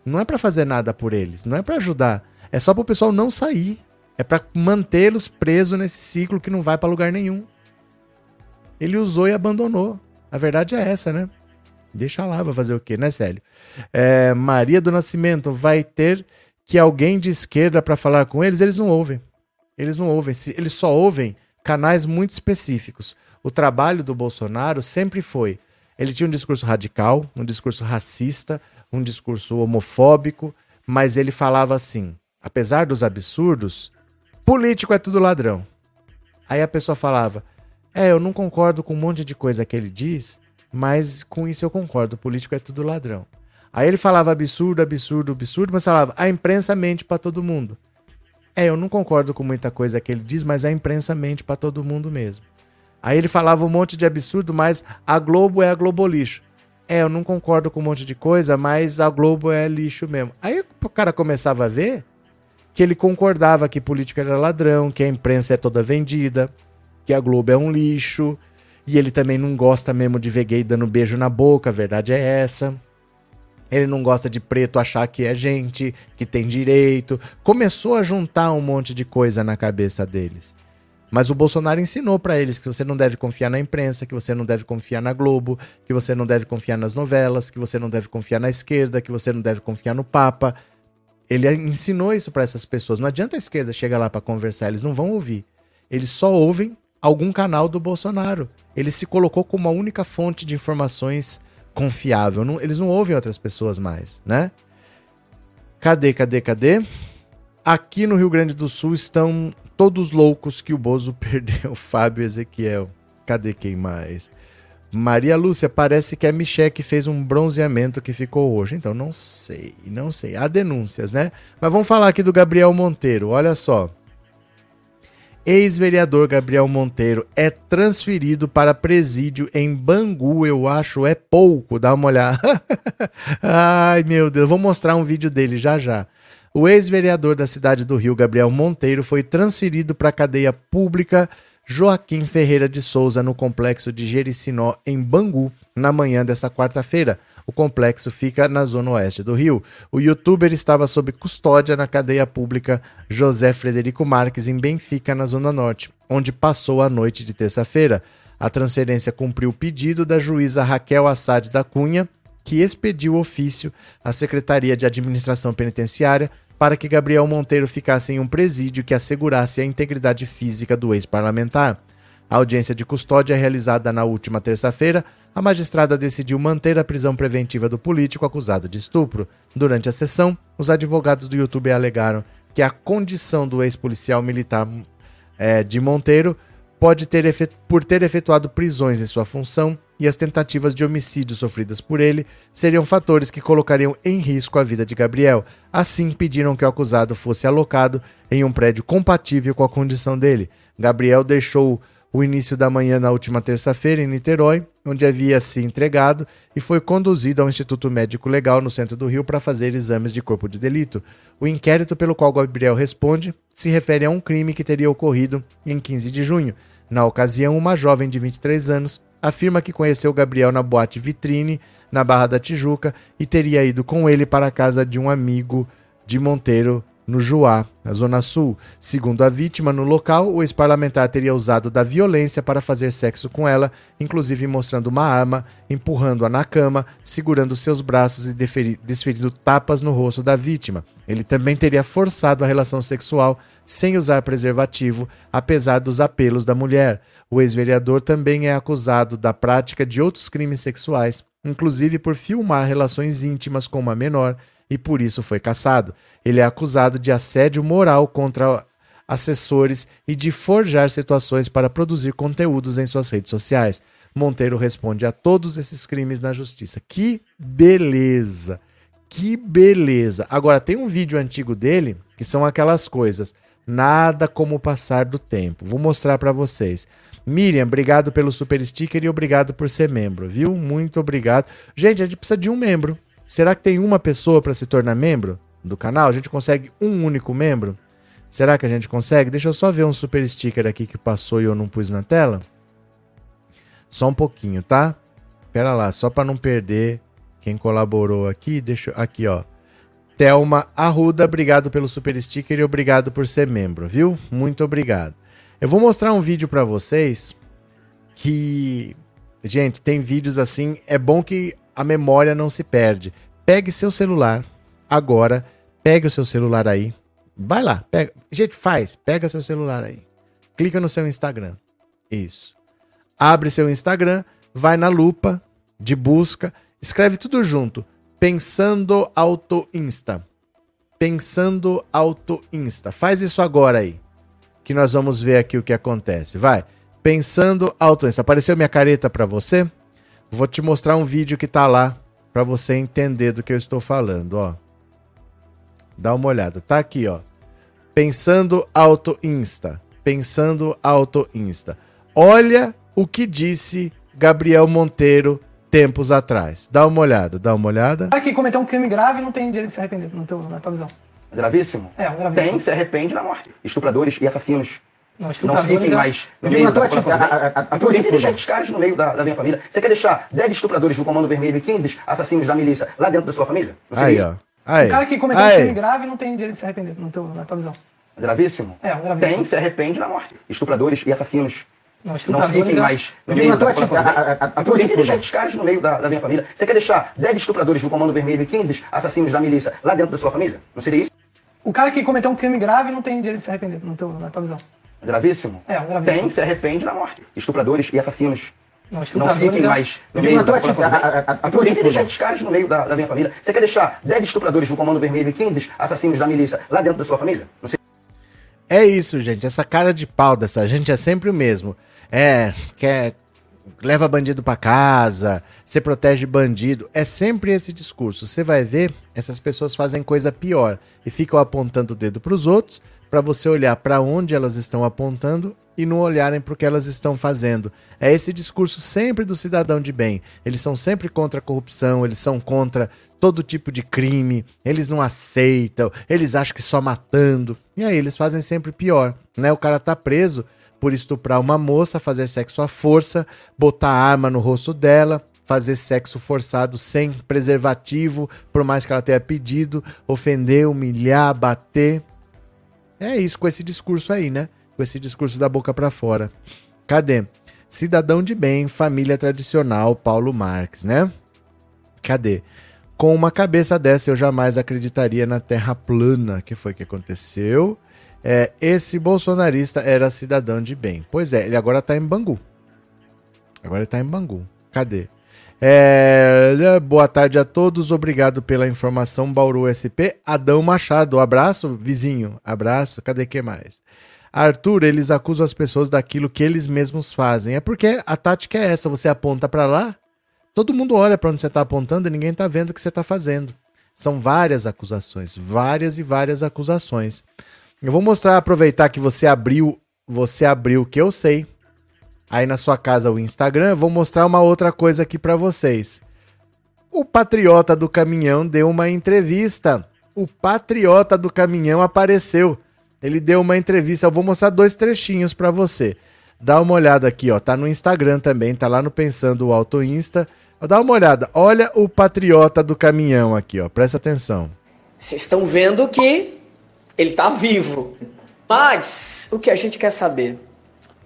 Não é para fazer nada por eles, não é para ajudar, é só para o pessoal não sair. É para mantê-los presos nesse ciclo que não vai para lugar nenhum. Ele usou e abandonou. A verdade é essa, né? Deixa lá, vai fazer o quê, né, Célio? É, Maria do Nascimento vai ter que alguém de esquerda para falar com eles, eles não ouvem. Eles não ouvem, eles só ouvem canais muito específicos. O trabalho do Bolsonaro sempre foi ele tinha um discurso radical, um discurso racista, um discurso homofóbico, mas ele falava assim: apesar dos absurdos, político é tudo ladrão. Aí a pessoa falava: é, eu não concordo com um monte de coisa que ele diz, mas com isso eu concordo, político é tudo ladrão. Aí ele falava absurdo, absurdo, absurdo, mas falava: a imprensa mente para todo mundo. É, eu não concordo com muita coisa que ele diz, mas a imprensa mente para todo mundo mesmo. Aí ele falava um monte de absurdo, mas a Globo é a Globo lixo. É, eu não concordo com um monte de coisa, mas a Globo é lixo mesmo. Aí o cara começava a ver que ele concordava que política era ladrão, que a imprensa é toda vendida, que a Globo é um lixo, e ele também não gosta mesmo de ver gay dando beijo na boca, a verdade é essa. Ele não gosta de preto achar que é gente, que tem direito. Começou a juntar um monte de coisa na cabeça deles. Mas o Bolsonaro ensinou para eles que você não deve confiar na imprensa, que você não deve confiar na Globo, que você não deve confiar nas novelas, que você não deve confiar na esquerda, que você não deve confiar no Papa. Ele ensinou isso para essas pessoas. Não adianta a esquerda chegar lá para conversar, eles não vão ouvir. Eles só ouvem algum canal do Bolsonaro. Ele se colocou como a única fonte de informações confiável. Não, eles não ouvem outras pessoas mais, né? Cadê, cadê, cadê? Aqui no Rio Grande do Sul estão todos loucos que o Bozo perdeu. Fábio Ezequiel. Cadê quem mais? Maria Lúcia, parece que a Michelle que fez um bronzeamento que ficou hoje. Então, não sei, não sei. Há denúncias, né? Mas vamos falar aqui do Gabriel Monteiro. Olha só. Ex-vereador Gabriel Monteiro é transferido para presídio em Bangu, eu acho é pouco. Dá uma olhada. Ai, meu Deus. Vou mostrar um vídeo dele já já. O ex-vereador da cidade do Rio, Gabriel Monteiro, foi transferido para a cadeia pública Joaquim Ferreira de Souza no complexo de Jericinó, em Bangu, na manhã desta quarta-feira. O complexo fica na zona oeste do Rio. O youtuber estava sob custódia na cadeia pública José Frederico Marques, em Benfica, na zona norte, onde passou a noite de terça-feira. A transferência cumpriu o pedido da juíza Raquel Assad da Cunha, que expediu ofício à Secretaria de Administração Penitenciária para que Gabriel Monteiro ficasse em um presídio que assegurasse a integridade física do ex-parlamentar. A audiência de custódia realizada na última terça-feira, a magistrada decidiu manter a prisão preventiva do político acusado de estupro. Durante a sessão, os advogados do YouTube alegaram que a condição do ex-policial militar é, de Monteiro pode ter por ter efetuado prisões em sua função e as tentativas de homicídio sofridas por ele seriam fatores que colocariam em risco a vida de Gabriel. Assim, pediram que o acusado fosse alocado em um prédio compatível com a condição dele. Gabriel deixou o início da manhã na última terça-feira em Niterói, onde havia se entregado e foi conduzido ao Instituto Médico Legal no centro do Rio para fazer exames de corpo de delito. O inquérito pelo qual Gabriel responde se refere a um crime que teria ocorrido em 15 de junho. Na ocasião, uma jovem de 23 anos afirma que conheceu Gabriel na boate Vitrine, na Barra da Tijuca, e teria ido com ele para a casa de um amigo de Monteiro, no Juá, na Zona Sul. Segundo a vítima, no local, o ex-parlamentar teria usado da violência para fazer sexo com ela, inclusive mostrando uma arma, empurrando-a na cama, segurando seus braços e desferindo tapas no rosto da vítima. Ele também teria forçado a relação sexual sem usar preservativo, apesar dos apelos da mulher. O ex-vereador também é acusado da prática de outros crimes sexuais, inclusive por filmar relações íntimas com uma menor e por isso foi caçado. Ele é acusado de assédio moral contra assessores e de forjar situações para produzir conteúdos em suas redes sociais. Monteiro responde a todos esses crimes na justiça. Que beleza! Que beleza! Agora, tem um vídeo antigo dele que são aquelas coisas. Nada como passar do tempo. Vou mostrar para vocês. Miriam, obrigado pelo super sticker e obrigado por ser membro, viu? Muito obrigado. Gente, a gente precisa de um membro. Será que tem uma pessoa para se tornar membro do canal? A gente consegue um único membro? Será que a gente consegue? Deixa eu só ver um super sticker aqui que passou e eu não pus na tela. Só um pouquinho, tá? Pera lá, só para não perder quem colaborou aqui, deixa aqui, ó. Telma Arruda, obrigado pelo super sticker e obrigado por ser membro, viu? Muito obrigado. Eu vou mostrar um vídeo para vocês que gente, tem vídeos assim, é bom que a memória não se perde. Pegue seu celular agora, pegue o seu celular aí. Vai lá, pega. Gente, faz, pega seu celular aí. Clica no seu Instagram. Isso. Abre seu Instagram, vai na lupa de busca, escreve tudo junto. Pensando Auto Insta. Pensando Auto Insta. Faz isso agora aí. Que nós vamos ver aqui o que acontece. Vai. Pensando Auto Insta. Apareceu minha careta para você? Vou te mostrar um vídeo que tá lá para você entender do que eu estou falando, ó. Dá uma olhada. Tá aqui, ó. Pensando Auto Insta. Pensando Auto Insta. Olha o que disse Gabriel Monteiro tempos atrás. Dá uma olhada, dá uma olhada. Cara que cometeu um crime grave não tem direito de se arrepender, no teu, na tua visão. Gravíssimo? É, um gravíssimo. Tem, se arrepende na morte. Estupradores e assassinos Não, fiquem mais no meio da população. a- a- a- a Eu tua tentei deixar atitude. esses caras no meio da, da minha família. Você quer deixar 10 estupradores do Comando Vermelho e 15 assassinos da milícia lá dentro da sua família? Não seria Aí, isso? ó. Aí. Um cara que cometeu um crime grave não tem direito de se arrepender, no teu, na tua visão. Gravíssimo? É, um gravíssimo. Tem, se arrepende na morte. Estupradores e assassinos Não, não fiquem é- mais no meio da população. a- a- a tua Eu tentei atitude. deixar esses caras no meio da, da minha família. Você quer deixar 10 estupradores do Comando Vermelho e 15 assassinos da milícia lá dentro da sua família? Não seria isso? O cara que cometeu um crime grave não tem direito de se arrepender, no teu, na tua visão. Gravíssimo? É, um gravíssimo. Tem, se arrepende na morte. Estupradores e assassinos Não, não estupradores fiquem é- mais no meio da população. Eu tua tentei atitude. deixar esses caras no meio da, da minha família. Você quer deixar 10 estupradores do Comando Vermelho e 15 assassinos da milícia lá dentro da sua família? Não seria É isso, gente. Essa cara de pau dessa gente é sempre o mesmo. É, quer. Leva bandido pra casa, você protege bandido. É sempre esse discurso. Você vai ver, essas pessoas fazem coisa pior e ficam apontando o dedo pros outros pra você olhar pra onde elas estão apontando e não olharem pro que elas estão fazendo. É esse discurso sempre do cidadão de bem. Eles são sempre contra a corrupção, eles são contra todo tipo de crime, eles não aceitam, eles acham que só matando. E aí eles fazem sempre pior, né? O cara tá preso por estuprar uma moça, fazer sexo à força, botar arma no rosto dela, fazer sexo forçado sem preservativo, por mais que ela tenha pedido, ofender, humilhar, bater. É isso com esse discurso aí, né? Com esse discurso da boca pra fora. Cadê? Cidadão de bem, família tradicional, Paulo Marx, né? Cadê? Com uma cabeça dessa eu jamais acreditaria na Terra plana. que foi que aconteceu? É, esse bolsonarista era cidadão de bem. Pois é, ele agora tá em Bangu. Agora ele tá em Bangu. Cadê? É, boa tarde a todos, obrigado pela informação, Bauru SP. Adão Machado, abraço, vizinho, abraço, cadê que mais? Arthur, eles acusam as pessoas daquilo que eles mesmos fazem. É porque a tática é essa, você aponta pra lá, todo mundo olha pra onde você tá apontando e ninguém tá vendo o que você tá fazendo. São várias acusações, várias e várias acusações. Eu vou mostrar, aproveitar que você abriu, você abriu o que eu sei. Aí na sua casa o Instagram, vou mostrar uma outra coisa aqui pra vocês. O patriota do caminhão deu uma entrevista. O patriota do caminhão apareceu. Ele deu uma entrevista. Eu vou mostrar dois trechinhos pra você. Dá uma olhada aqui, ó. Tá no Instagram também, tá lá no Pensando o Auto Insta. Dá uma olhada. Olha o patriota do caminhão aqui, ó. Presta atenção. Vocês estão vendo que ele tá vivo. Mas o que a gente quer saber?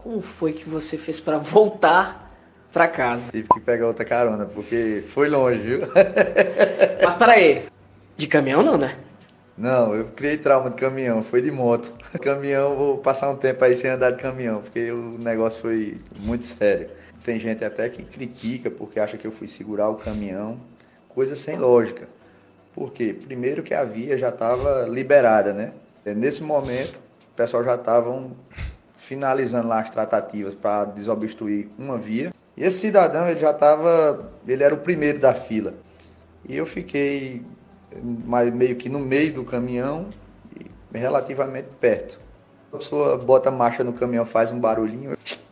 Como foi que você fez para voltar para casa? Tive que pegar outra carona, porque foi longe, viu? Mas peraí, de caminhão não, né? Não, eu criei trauma de caminhão, foi de moto. Caminhão, vou passar um tempo aí sem andar de caminhão, porque o negócio foi muito sério. Tem gente até que critica porque acha que eu fui segurar o caminhão, coisa sem lógica. Por quê? Primeiro que a via já estava liberada, né? Nesse momento, o pessoal já estavam finalizando lá as tratativas para desobstruir uma via. E esse cidadão, ele já estava, ele era o primeiro da fila. E eu fiquei meio que no meio do caminhão relativamente perto. A pessoa bota a marcha no caminhão, faz um barulhinho.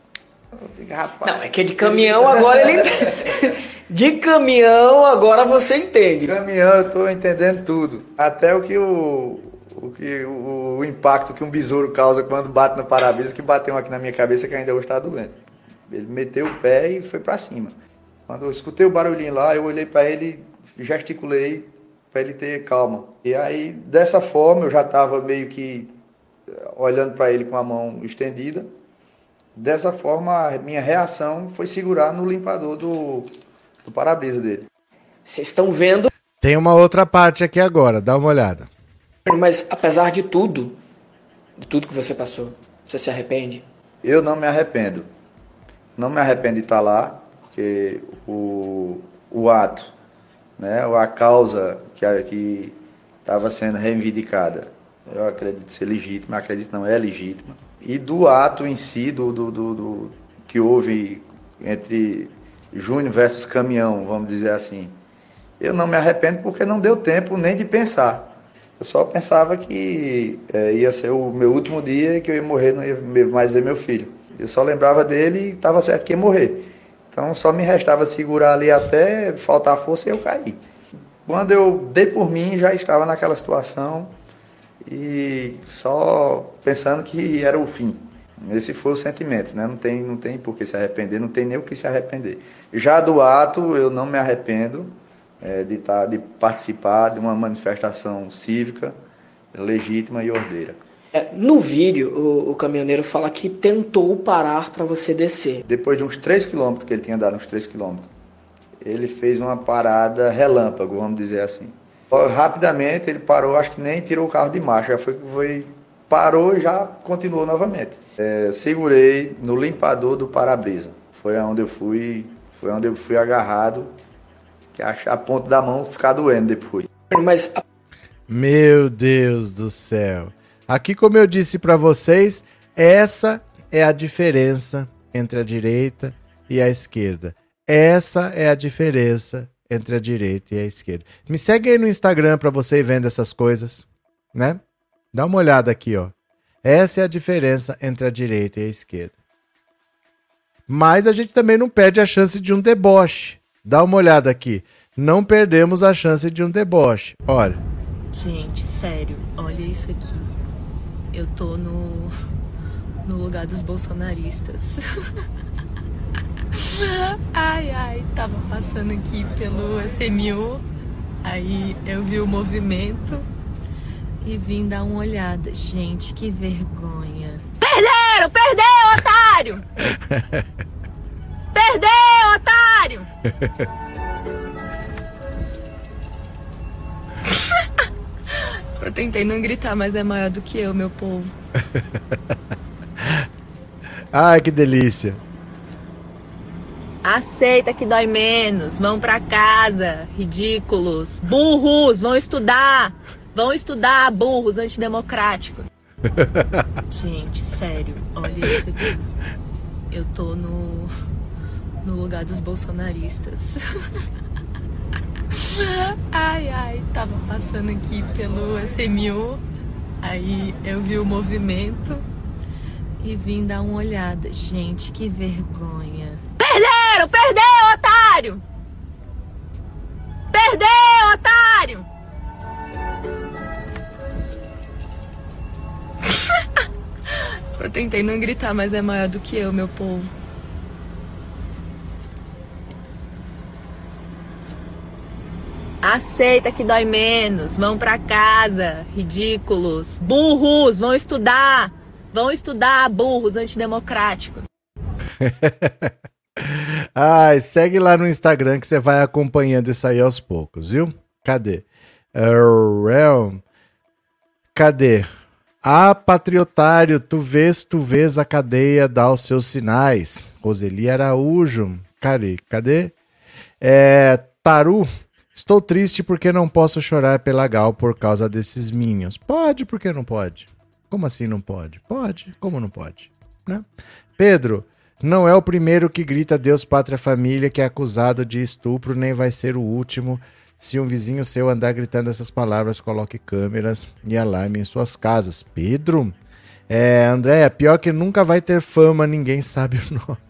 Digo, Não, é que de caminhão agora ele. de caminhão agora você entende. De caminhão eu tô entendendo tudo. Até o que o. O, que, o, o impacto que um besouro causa quando bate no para-brisa, que bateu aqui na minha cabeça que ainda hoje está doendo. Ele meteu o pé e foi para cima. Quando eu escutei o barulhinho lá, eu olhei para ele, gesticulei para ele ter calma. E aí, dessa forma, eu já estava meio que eh, olhando para ele com a mão estendida. Dessa forma, a minha reação foi segurar no limpador do, do para-brisa dele. Vocês estão vendo? Tem uma outra parte aqui agora, dá uma olhada. Mas apesar de tudo, de tudo que você passou, você se arrepende? Eu não me arrependo. Não me arrependo de estar lá, porque o, o ato, né, a causa que estava sendo reivindicada, eu acredito ser legítima, acredito não, é legítima. E do ato em si, do, do, do, do que houve entre Júnior versus Caminhão, vamos dizer assim, eu não me arrependo porque não deu tempo nem de pensar. Eu só pensava que é, ia ser o meu último dia que eu ia morrer, não ia mais ver meu filho. Eu só lembrava dele e estava certo que ia morrer. Então só me restava segurar ali até faltar força e eu cair. Quando eu dei por mim, já estava naquela situação e só pensando que era o fim. Esse foi o sentimento, né? Não tem, não tem por que se arrepender, não tem nem o que se arrepender. Já do ato, eu não me arrependo é, de, tá, de participar de uma manifestação cívica legítima e ordeira. É, no vídeo, o, o, caminhoneiro fala que tentou parar para você descer. Depois de uns 3 quilômetros, que ele tinha dado uns 3 quilômetros, ele fez uma parada relâmpago, vamos dizer assim. Rapidamente ele parou, acho que nem tirou o carro de marcha, já foi, foi parou e já continuou novamente. É, segurei no limpador do para-brisa. Foi onde eu fui, foi onde eu fui agarrado, que a, ponta da mão ficar doendo depois. Mas meu Deus do céu. Aqui, como eu disse para vocês, essa é a diferença entre a direita e a esquerda. Essa é a diferença entre a direita e a esquerda. Me segue aí no Instagram para você ir vendo essas coisas, né? Dá uma olhada aqui, ó. Essa é a diferença entre a direita e a esquerda. Mas a gente também não perde a chance de um deboche. Dá uma olhada aqui. Não perdemos a chance de um deboche. Olha. Gente, sério, olha isso aqui. Eu tô no, no lugar dos bolsonaristas. ai, ai, tava passando aqui pelo SMU. Aí eu vi o movimento e vim dar uma olhada. Gente, que vergonha. Perderam! Perdeu, otário! Perdeu, otário! Eu tentei não gritar, mas é maior do que eu, meu povo. Ai, que delícia. Aceita que dói menos. Vão para casa, ridículos. Burros, vão estudar. Vão estudar, burros antidemocráticos. Gente, sério, olha isso aqui. Eu tô no no lugar dos bolsonaristas. Ai, ai, tava passando aqui pelo SMU, aí eu vi o movimento e vim dar uma olhada. Gente, que vergonha. Perderam! Perdeu, otário! Perdeu, otário! Eu tentei não gritar, mas é maior do que eu, meu povo. Aceita que dói menos. Vão pra casa, ridículos. Burros, vão estudar. Vão estudar, burros antidemocráticos. Ai, segue lá no Instagram que você vai acompanhando isso aí aos poucos, viu? Cadê? Uh, Cadê? Ah, patriotário, tu vês, tu vês a cadeia dá os seus sinais. Roseli Araújo. Cadê? Cadê? É, Taru, estou triste porque não posso chorar pela Gal por causa desses Minions. Pode, por que não pode? Como assim não pode? Pode, como não pode? Né? Pedro, não é o primeiro que grita Deus, Pátria, Família que é acusado de estupro, nem vai ser o último. Se um vizinho seu andar gritando essas palavras, coloque câmeras e alarme em suas casas. Pedro? É, Andréia, pior que nunca vai ter fama, ninguém sabe o nome.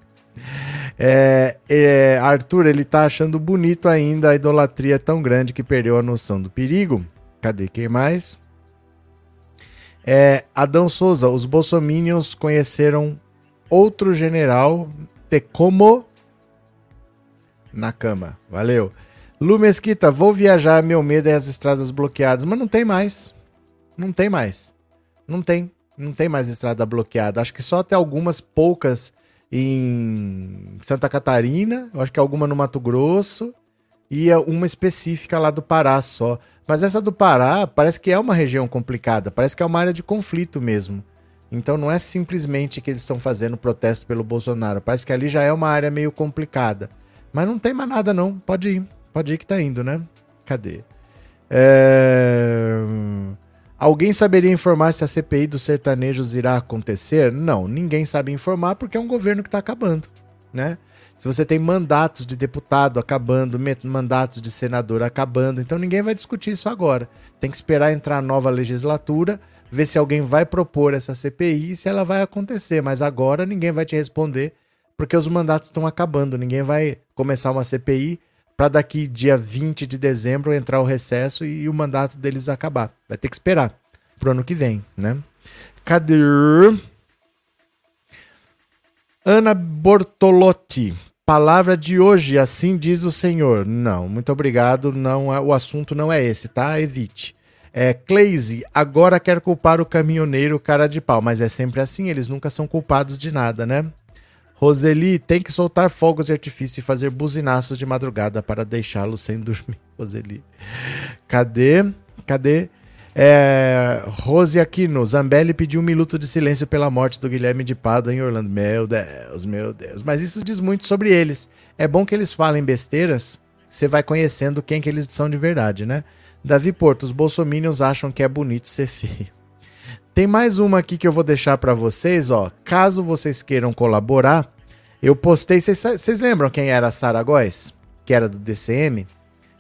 É, é, Arthur, ele tá achando bonito ainda a idolatria tão grande que perdeu a noção do perigo. Cadê quem mais? É, Adão Souza, os bolsominions conheceram outro general de como na cama. Valeu. Lu Mesquita, vou viajar, meu medo é as estradas bloqueadas. Mas não tem mais. Não tem mais. Não tem. Não tem mais estrada bloqueada. Acho que só até algumas poucas em Santa Catarina. Eu acho que alguma no Mato Grosso. E uma específica lá do Pará só. Mas essa do Pará parece que é uma região complicada. Parece que é uma área de conflito mesmo. Então não é simplesmente que eles estão fazendo protesto pelo Bolsonaro. Parece que ali já é uma área meio complicada. Mas não tem mais nada, não. Pode ir. Pode ir que tá indo, né? Cadê? É... Alguém saberia informar se a CPI dos sertanejos irá acontecer? Não, ninguém sabe informar porque é um governo que está acabando, né? Se você tem mandatos de deputado acabando, mandatos de senador acabando, então ninguém vai discutir isso agora. Tem que esperar entrar a nova legislatura, ver se alguém vai propor essa CPI e se ela vai acontecer. Mas agora ninguém vai te responder porque os mandatos estão acabando. Ninguém vai começar uma CPI para daqui dia 20 de dezembro entrar o recesso e o mandato deles acabar. Vai ter que esperar pro ano que vem, né? Cadê? Ana Bortolotti. Palavra de hoje, assim diz o Senhor. Não, muito obrigado. Não, é, o assunto não é esse, tá? Evite. É, Cleise, agora quer culpar o caminhoneiro cara de pau, mas é sempre assim, eles nunca são culpados de nada, né? Roseli tem que soltar fogos de artifício e fazer buzinaços de madrugada para deixá-lo sem dormir. Roseli. Cadê? Cadê? É, Rose Aquino, Zambelli pediu um minuto de silêncio pela morte do Guilherme de Pada em Orlando. Meu Deus, meu Deus. Mas isso diz muito sobre eles. É bom que eles falem besteiras, você vai conhecendo quem que eles são de verdade, né? Davi Porto, os bolsominions acham que é bonito ser feio. Tem mais uma aqui que eu vou deixar para vocês, ó. Caso vocês queiram colaborar, eu postei. Vocês lembram quem era a Sara Góes? Que era do DCM?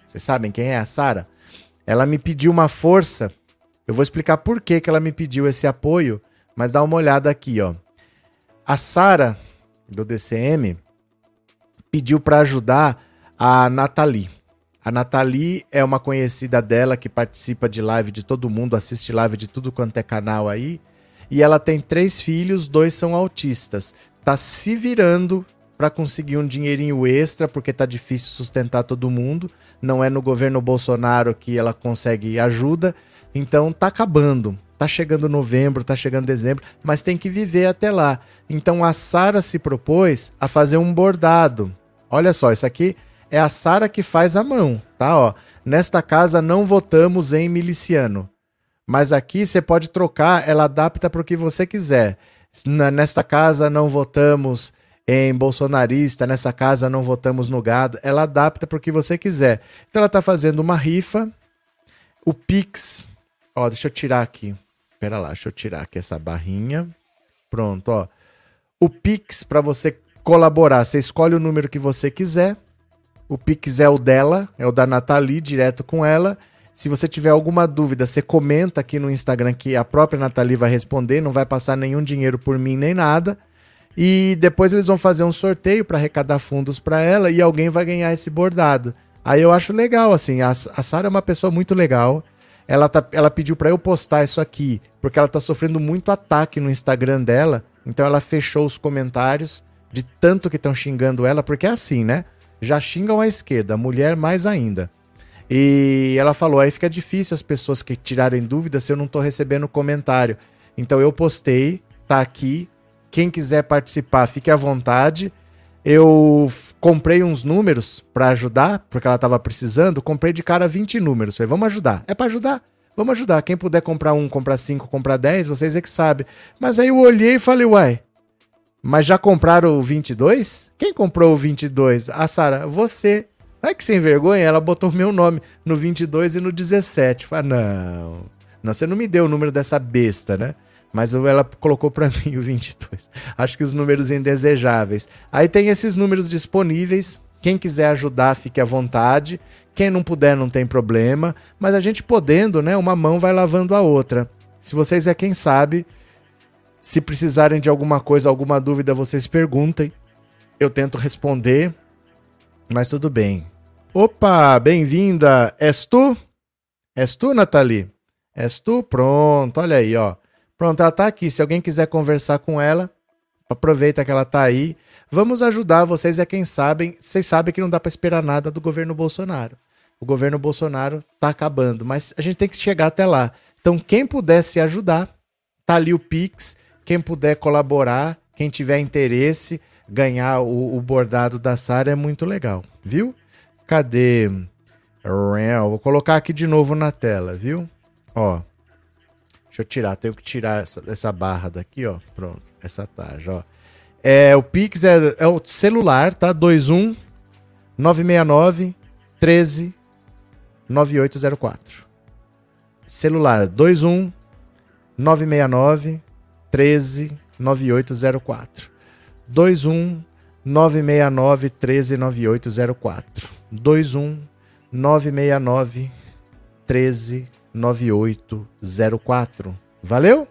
Vocês sabem quem é a Sara? Ela me pediu uma força. Eu vou explicar por que, que ela me pediu esse apoio, mas dá uma olhada aqui, ó. A Sara do DCM pediu para ajudar a Nathalie. A Nathalie é uma conhecida dela que participa de live de todo mundo, assiste live de tudo quanto é canal aí. E ela tem três filhos, dois são autistas tá se virando para conseguir um dinheirinho extra, porque tá difícil sustentar todo mundo. Não é no governo Bolsonaro que ela consegue ajuda. Então tá acabando. Tá chegando novembro, tá chegando dezembro, mas tem que viver até lá. Então a Sara se propôs a fazer um bordado. Olha só, isso aqui é a Sara que faz a mão, tá? Ó, nesta casa não votamos em miliciano. Mas aqui você pode trocar, ela adapta para o que você quiser nesta casa não votamos em bolsonarista, nessa casa não votamos no gado. Ela adapta para o que você quiser. Então ela está fazendo uma rifa. O Pix. Ó, deixa eu tirar aqui. Pera lá, deixa eu tirar aqui essa barrinha. Pronto, ó. O Pix para você colaborar, você escolhe o número que você quiser. O Pix é o dela, é o da Nathalie, direto com ela. Se você tiver alguma dúvida, você comenta aqui no Instagram que a própria Nathalie vai responder, não vai passar nenhum dinheiro por mim nem nada. E depois eles vão fazer um sorteio para arrecadar fundos para ela e alguém vai ganhar esse bordado. Aí eu acho legal, assim, a, Sara é uma pessoa muito legal. ela, tá, ela pediu para eu postar isso aqui, porque ela tá sofrendo muito ataque no Instagram dela, então ela fechou os comentários de tanto que estão xingando ela, porque é assim, né? Já xingam a esquerda, a mulher mais ainda. E ela falou: aí fica difícil as pessoas que tirarem dúvidas se eu não tô recebendo comentário. Então eu postei, tá aqui. Quem quiser participar, fique à vontade. Eu comprei uns números para ajudar, porque ela tava precisando. Comprei de cara 20 números. Falei, vamos ajudar. É para ajudar? Vamos ajudar. Quem puder comprar um, comprar cinco, comprar 10, vocês é que sabem. Mas aí eu olhei e falei, uai, mas já compraram o 22? Quem comprou o 22? A Sara, você. Ai que sem vergonha, ela botou meu nome no 22 e no 17. Falei, não. Não, você não me deu o número dessa besta, né? Mas ela colocou pra mim o 22. Acho que os números indesejáveis. Aí tem esses números disponíveis. Quem quiser ajudar, fique à vontade. Quem não puder, não tem problema. Mas a gente podendo, né? Uma mão vai lavando a outra. Se vocês é quem sabe, se precisarem de alguma coisa, alguma dúvida, vocês perguntem. Eu tento responder. Mas tudo bem. Opa, bem-vinda. És tu? És tu, Nathalie? És tu? Pronto, olha aí, ó. Pronto, ela tá aqui. Se alguém quiser conversar com ela, aproveita que ela tá aí. Vamos ajudar vocês, é quem sabem. Vocês sabem que não dá pra esperar nada do governo Bolsonaro. O governo Bolsonaro tá acabando, mas a gente tem que chegar até lá. Então, quem puder se ajudar, tá ali o Pix. Quem puder colaborar, quem tiver interesse, ganhar o, o bordado da Sara é muito legal, viu? Cadê? Vou colocar aqui de novo na tela, viu? Ó. Deixa eu tirar, tenho que tirar essa, essa barra daqui, ó. Pronto, essa tarja, ó. É, o Pix é, é o celular, tá? 21 969 13 9804. Celular 21 969 13 9804. 21 969 13 9804. 21 969 13 9804. Valeu?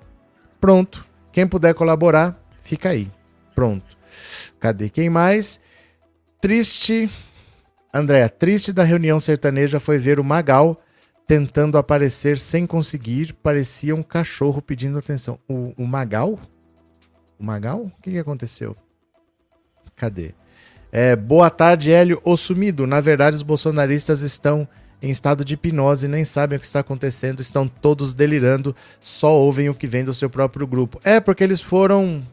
Pronto. Quem puder colaborar, fica aí. Pronto. Cadê quem mais? Triste. André, triste da reunião sertaneja foi ver o Magal tentando aparecer sem conseguir. Parecia um cachorro pedindo atenção. O, o Magal? O Magal? O que, que aconteceu? Cadê? É, boa tarde, Hélio. O sumido. Na verdade, os bolsonaristas estão em estado de hipnose, nem sabem o que está acontecendo, estão todos delirando, só ouvem o que vem do seu próprio grupo. É, porque eles foram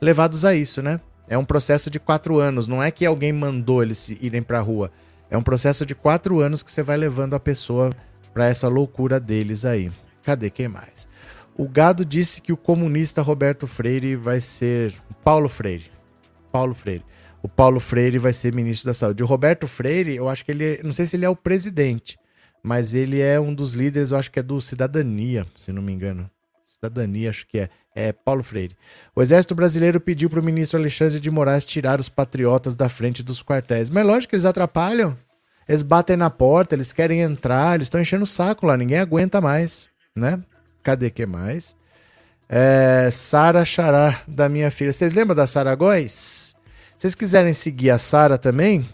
levados a isso, né? É um processo de quatro anos, não é que alguém mandou eles irem pra rua. É um processo de quatro anos que você vai levando a pessoa pra essa loucura deles aí. Cadê quem mais? O Gado disse que o comunista Roberto Freire vai ser. Paulo Freire. Paulo Freire. O Paulo Freire vai ser ministro da Saúde. O Roberto Freire, eu acho que ele. Não sei se ele é o presidente, mas ele é um dos líderes, eu acho que é do Cidadania, se não me engano. Cidadania, acho que é. É Paulo Freire. O Exército Brasileiro pediu para o ministro Alexandre de Moraes tirar os patriotas da frente dos quartéis. Mas lógico que eles atrapalham. Eles batem na porta, eles querem entrar, eles estão enchendo o saco lá, ninguém aguenta mais, né? Cadê que mais? É, Sara Xará, da minha filha. Vocês lembram da Sara Góes? Se vocês quiserem seguir a Sara também,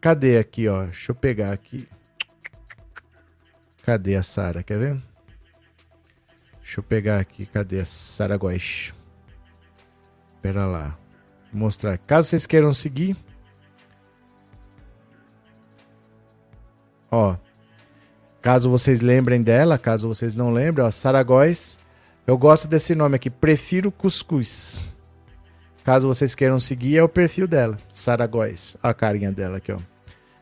cadê aqui, ó? Deixa eu pegar aqui. Cadê a Sara? Quer ver? Deixa eu pegar aqui. Cadê a Sara Góes? Pera lá. Vou mostrar. Caso vocês queiram seguir. Ó. Caso vocês lembrem dela, caso vocês não lembrem, ó, Sara Góes. Eu gosto desse nome aqui. Prefiro cuscuz. Caso vocês queiram seguir, é o perfil dela. Sara Góes. Olha a carinha dela aqui, ó.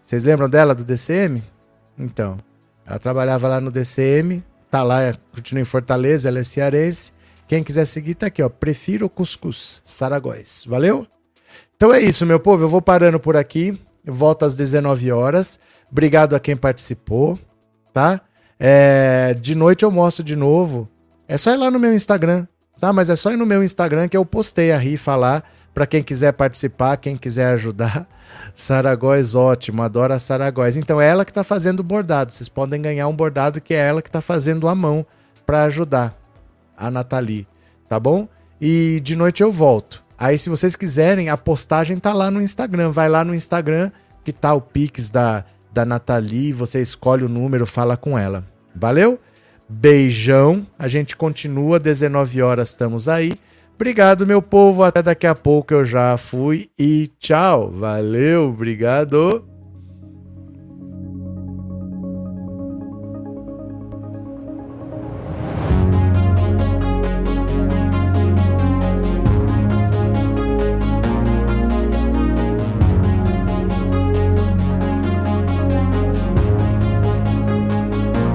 Vocês lembram dela do DCM? Então. Ela trabalhava lá no DCM. Tá lá, continua em Fortaleza, ela é cearense. Quem quiser seguir, tá aqui, ó. Prefiro cuscuz. Sara Góes. Valeu? Então é isso, meu povo. Eu vou parando por aqui. Volto às 19 horas. Obrigado a quem participou, tá? É, de noite eu mostro de novo. É só ir lá no meu Instagram, tá? Mas é só ir no meu Instagram que eu postei a rifa lá para quem quiser participar, quem quiser ajudar. Saragóis, ótimo, adoro a Saragóis. Então é ela que tá fazendo o bordado. Vocês podem ganhar um bordado que é ela que tá fazendo a mão para ajudar a Nathalie, tá bom? E de noite eu volto. Aí se vocês quiserem, a postagem tá lá no Instagram. Vai lá no Instagram que tá o Pix da, da Nathalie, você escolhe o número, fala com ela. Valeu? Beijão. A gente continua, 19 horas estamos aí. Obrigado, meu povo. Até daqui a pouco eu já fui e tchau. Valeu, obrigado.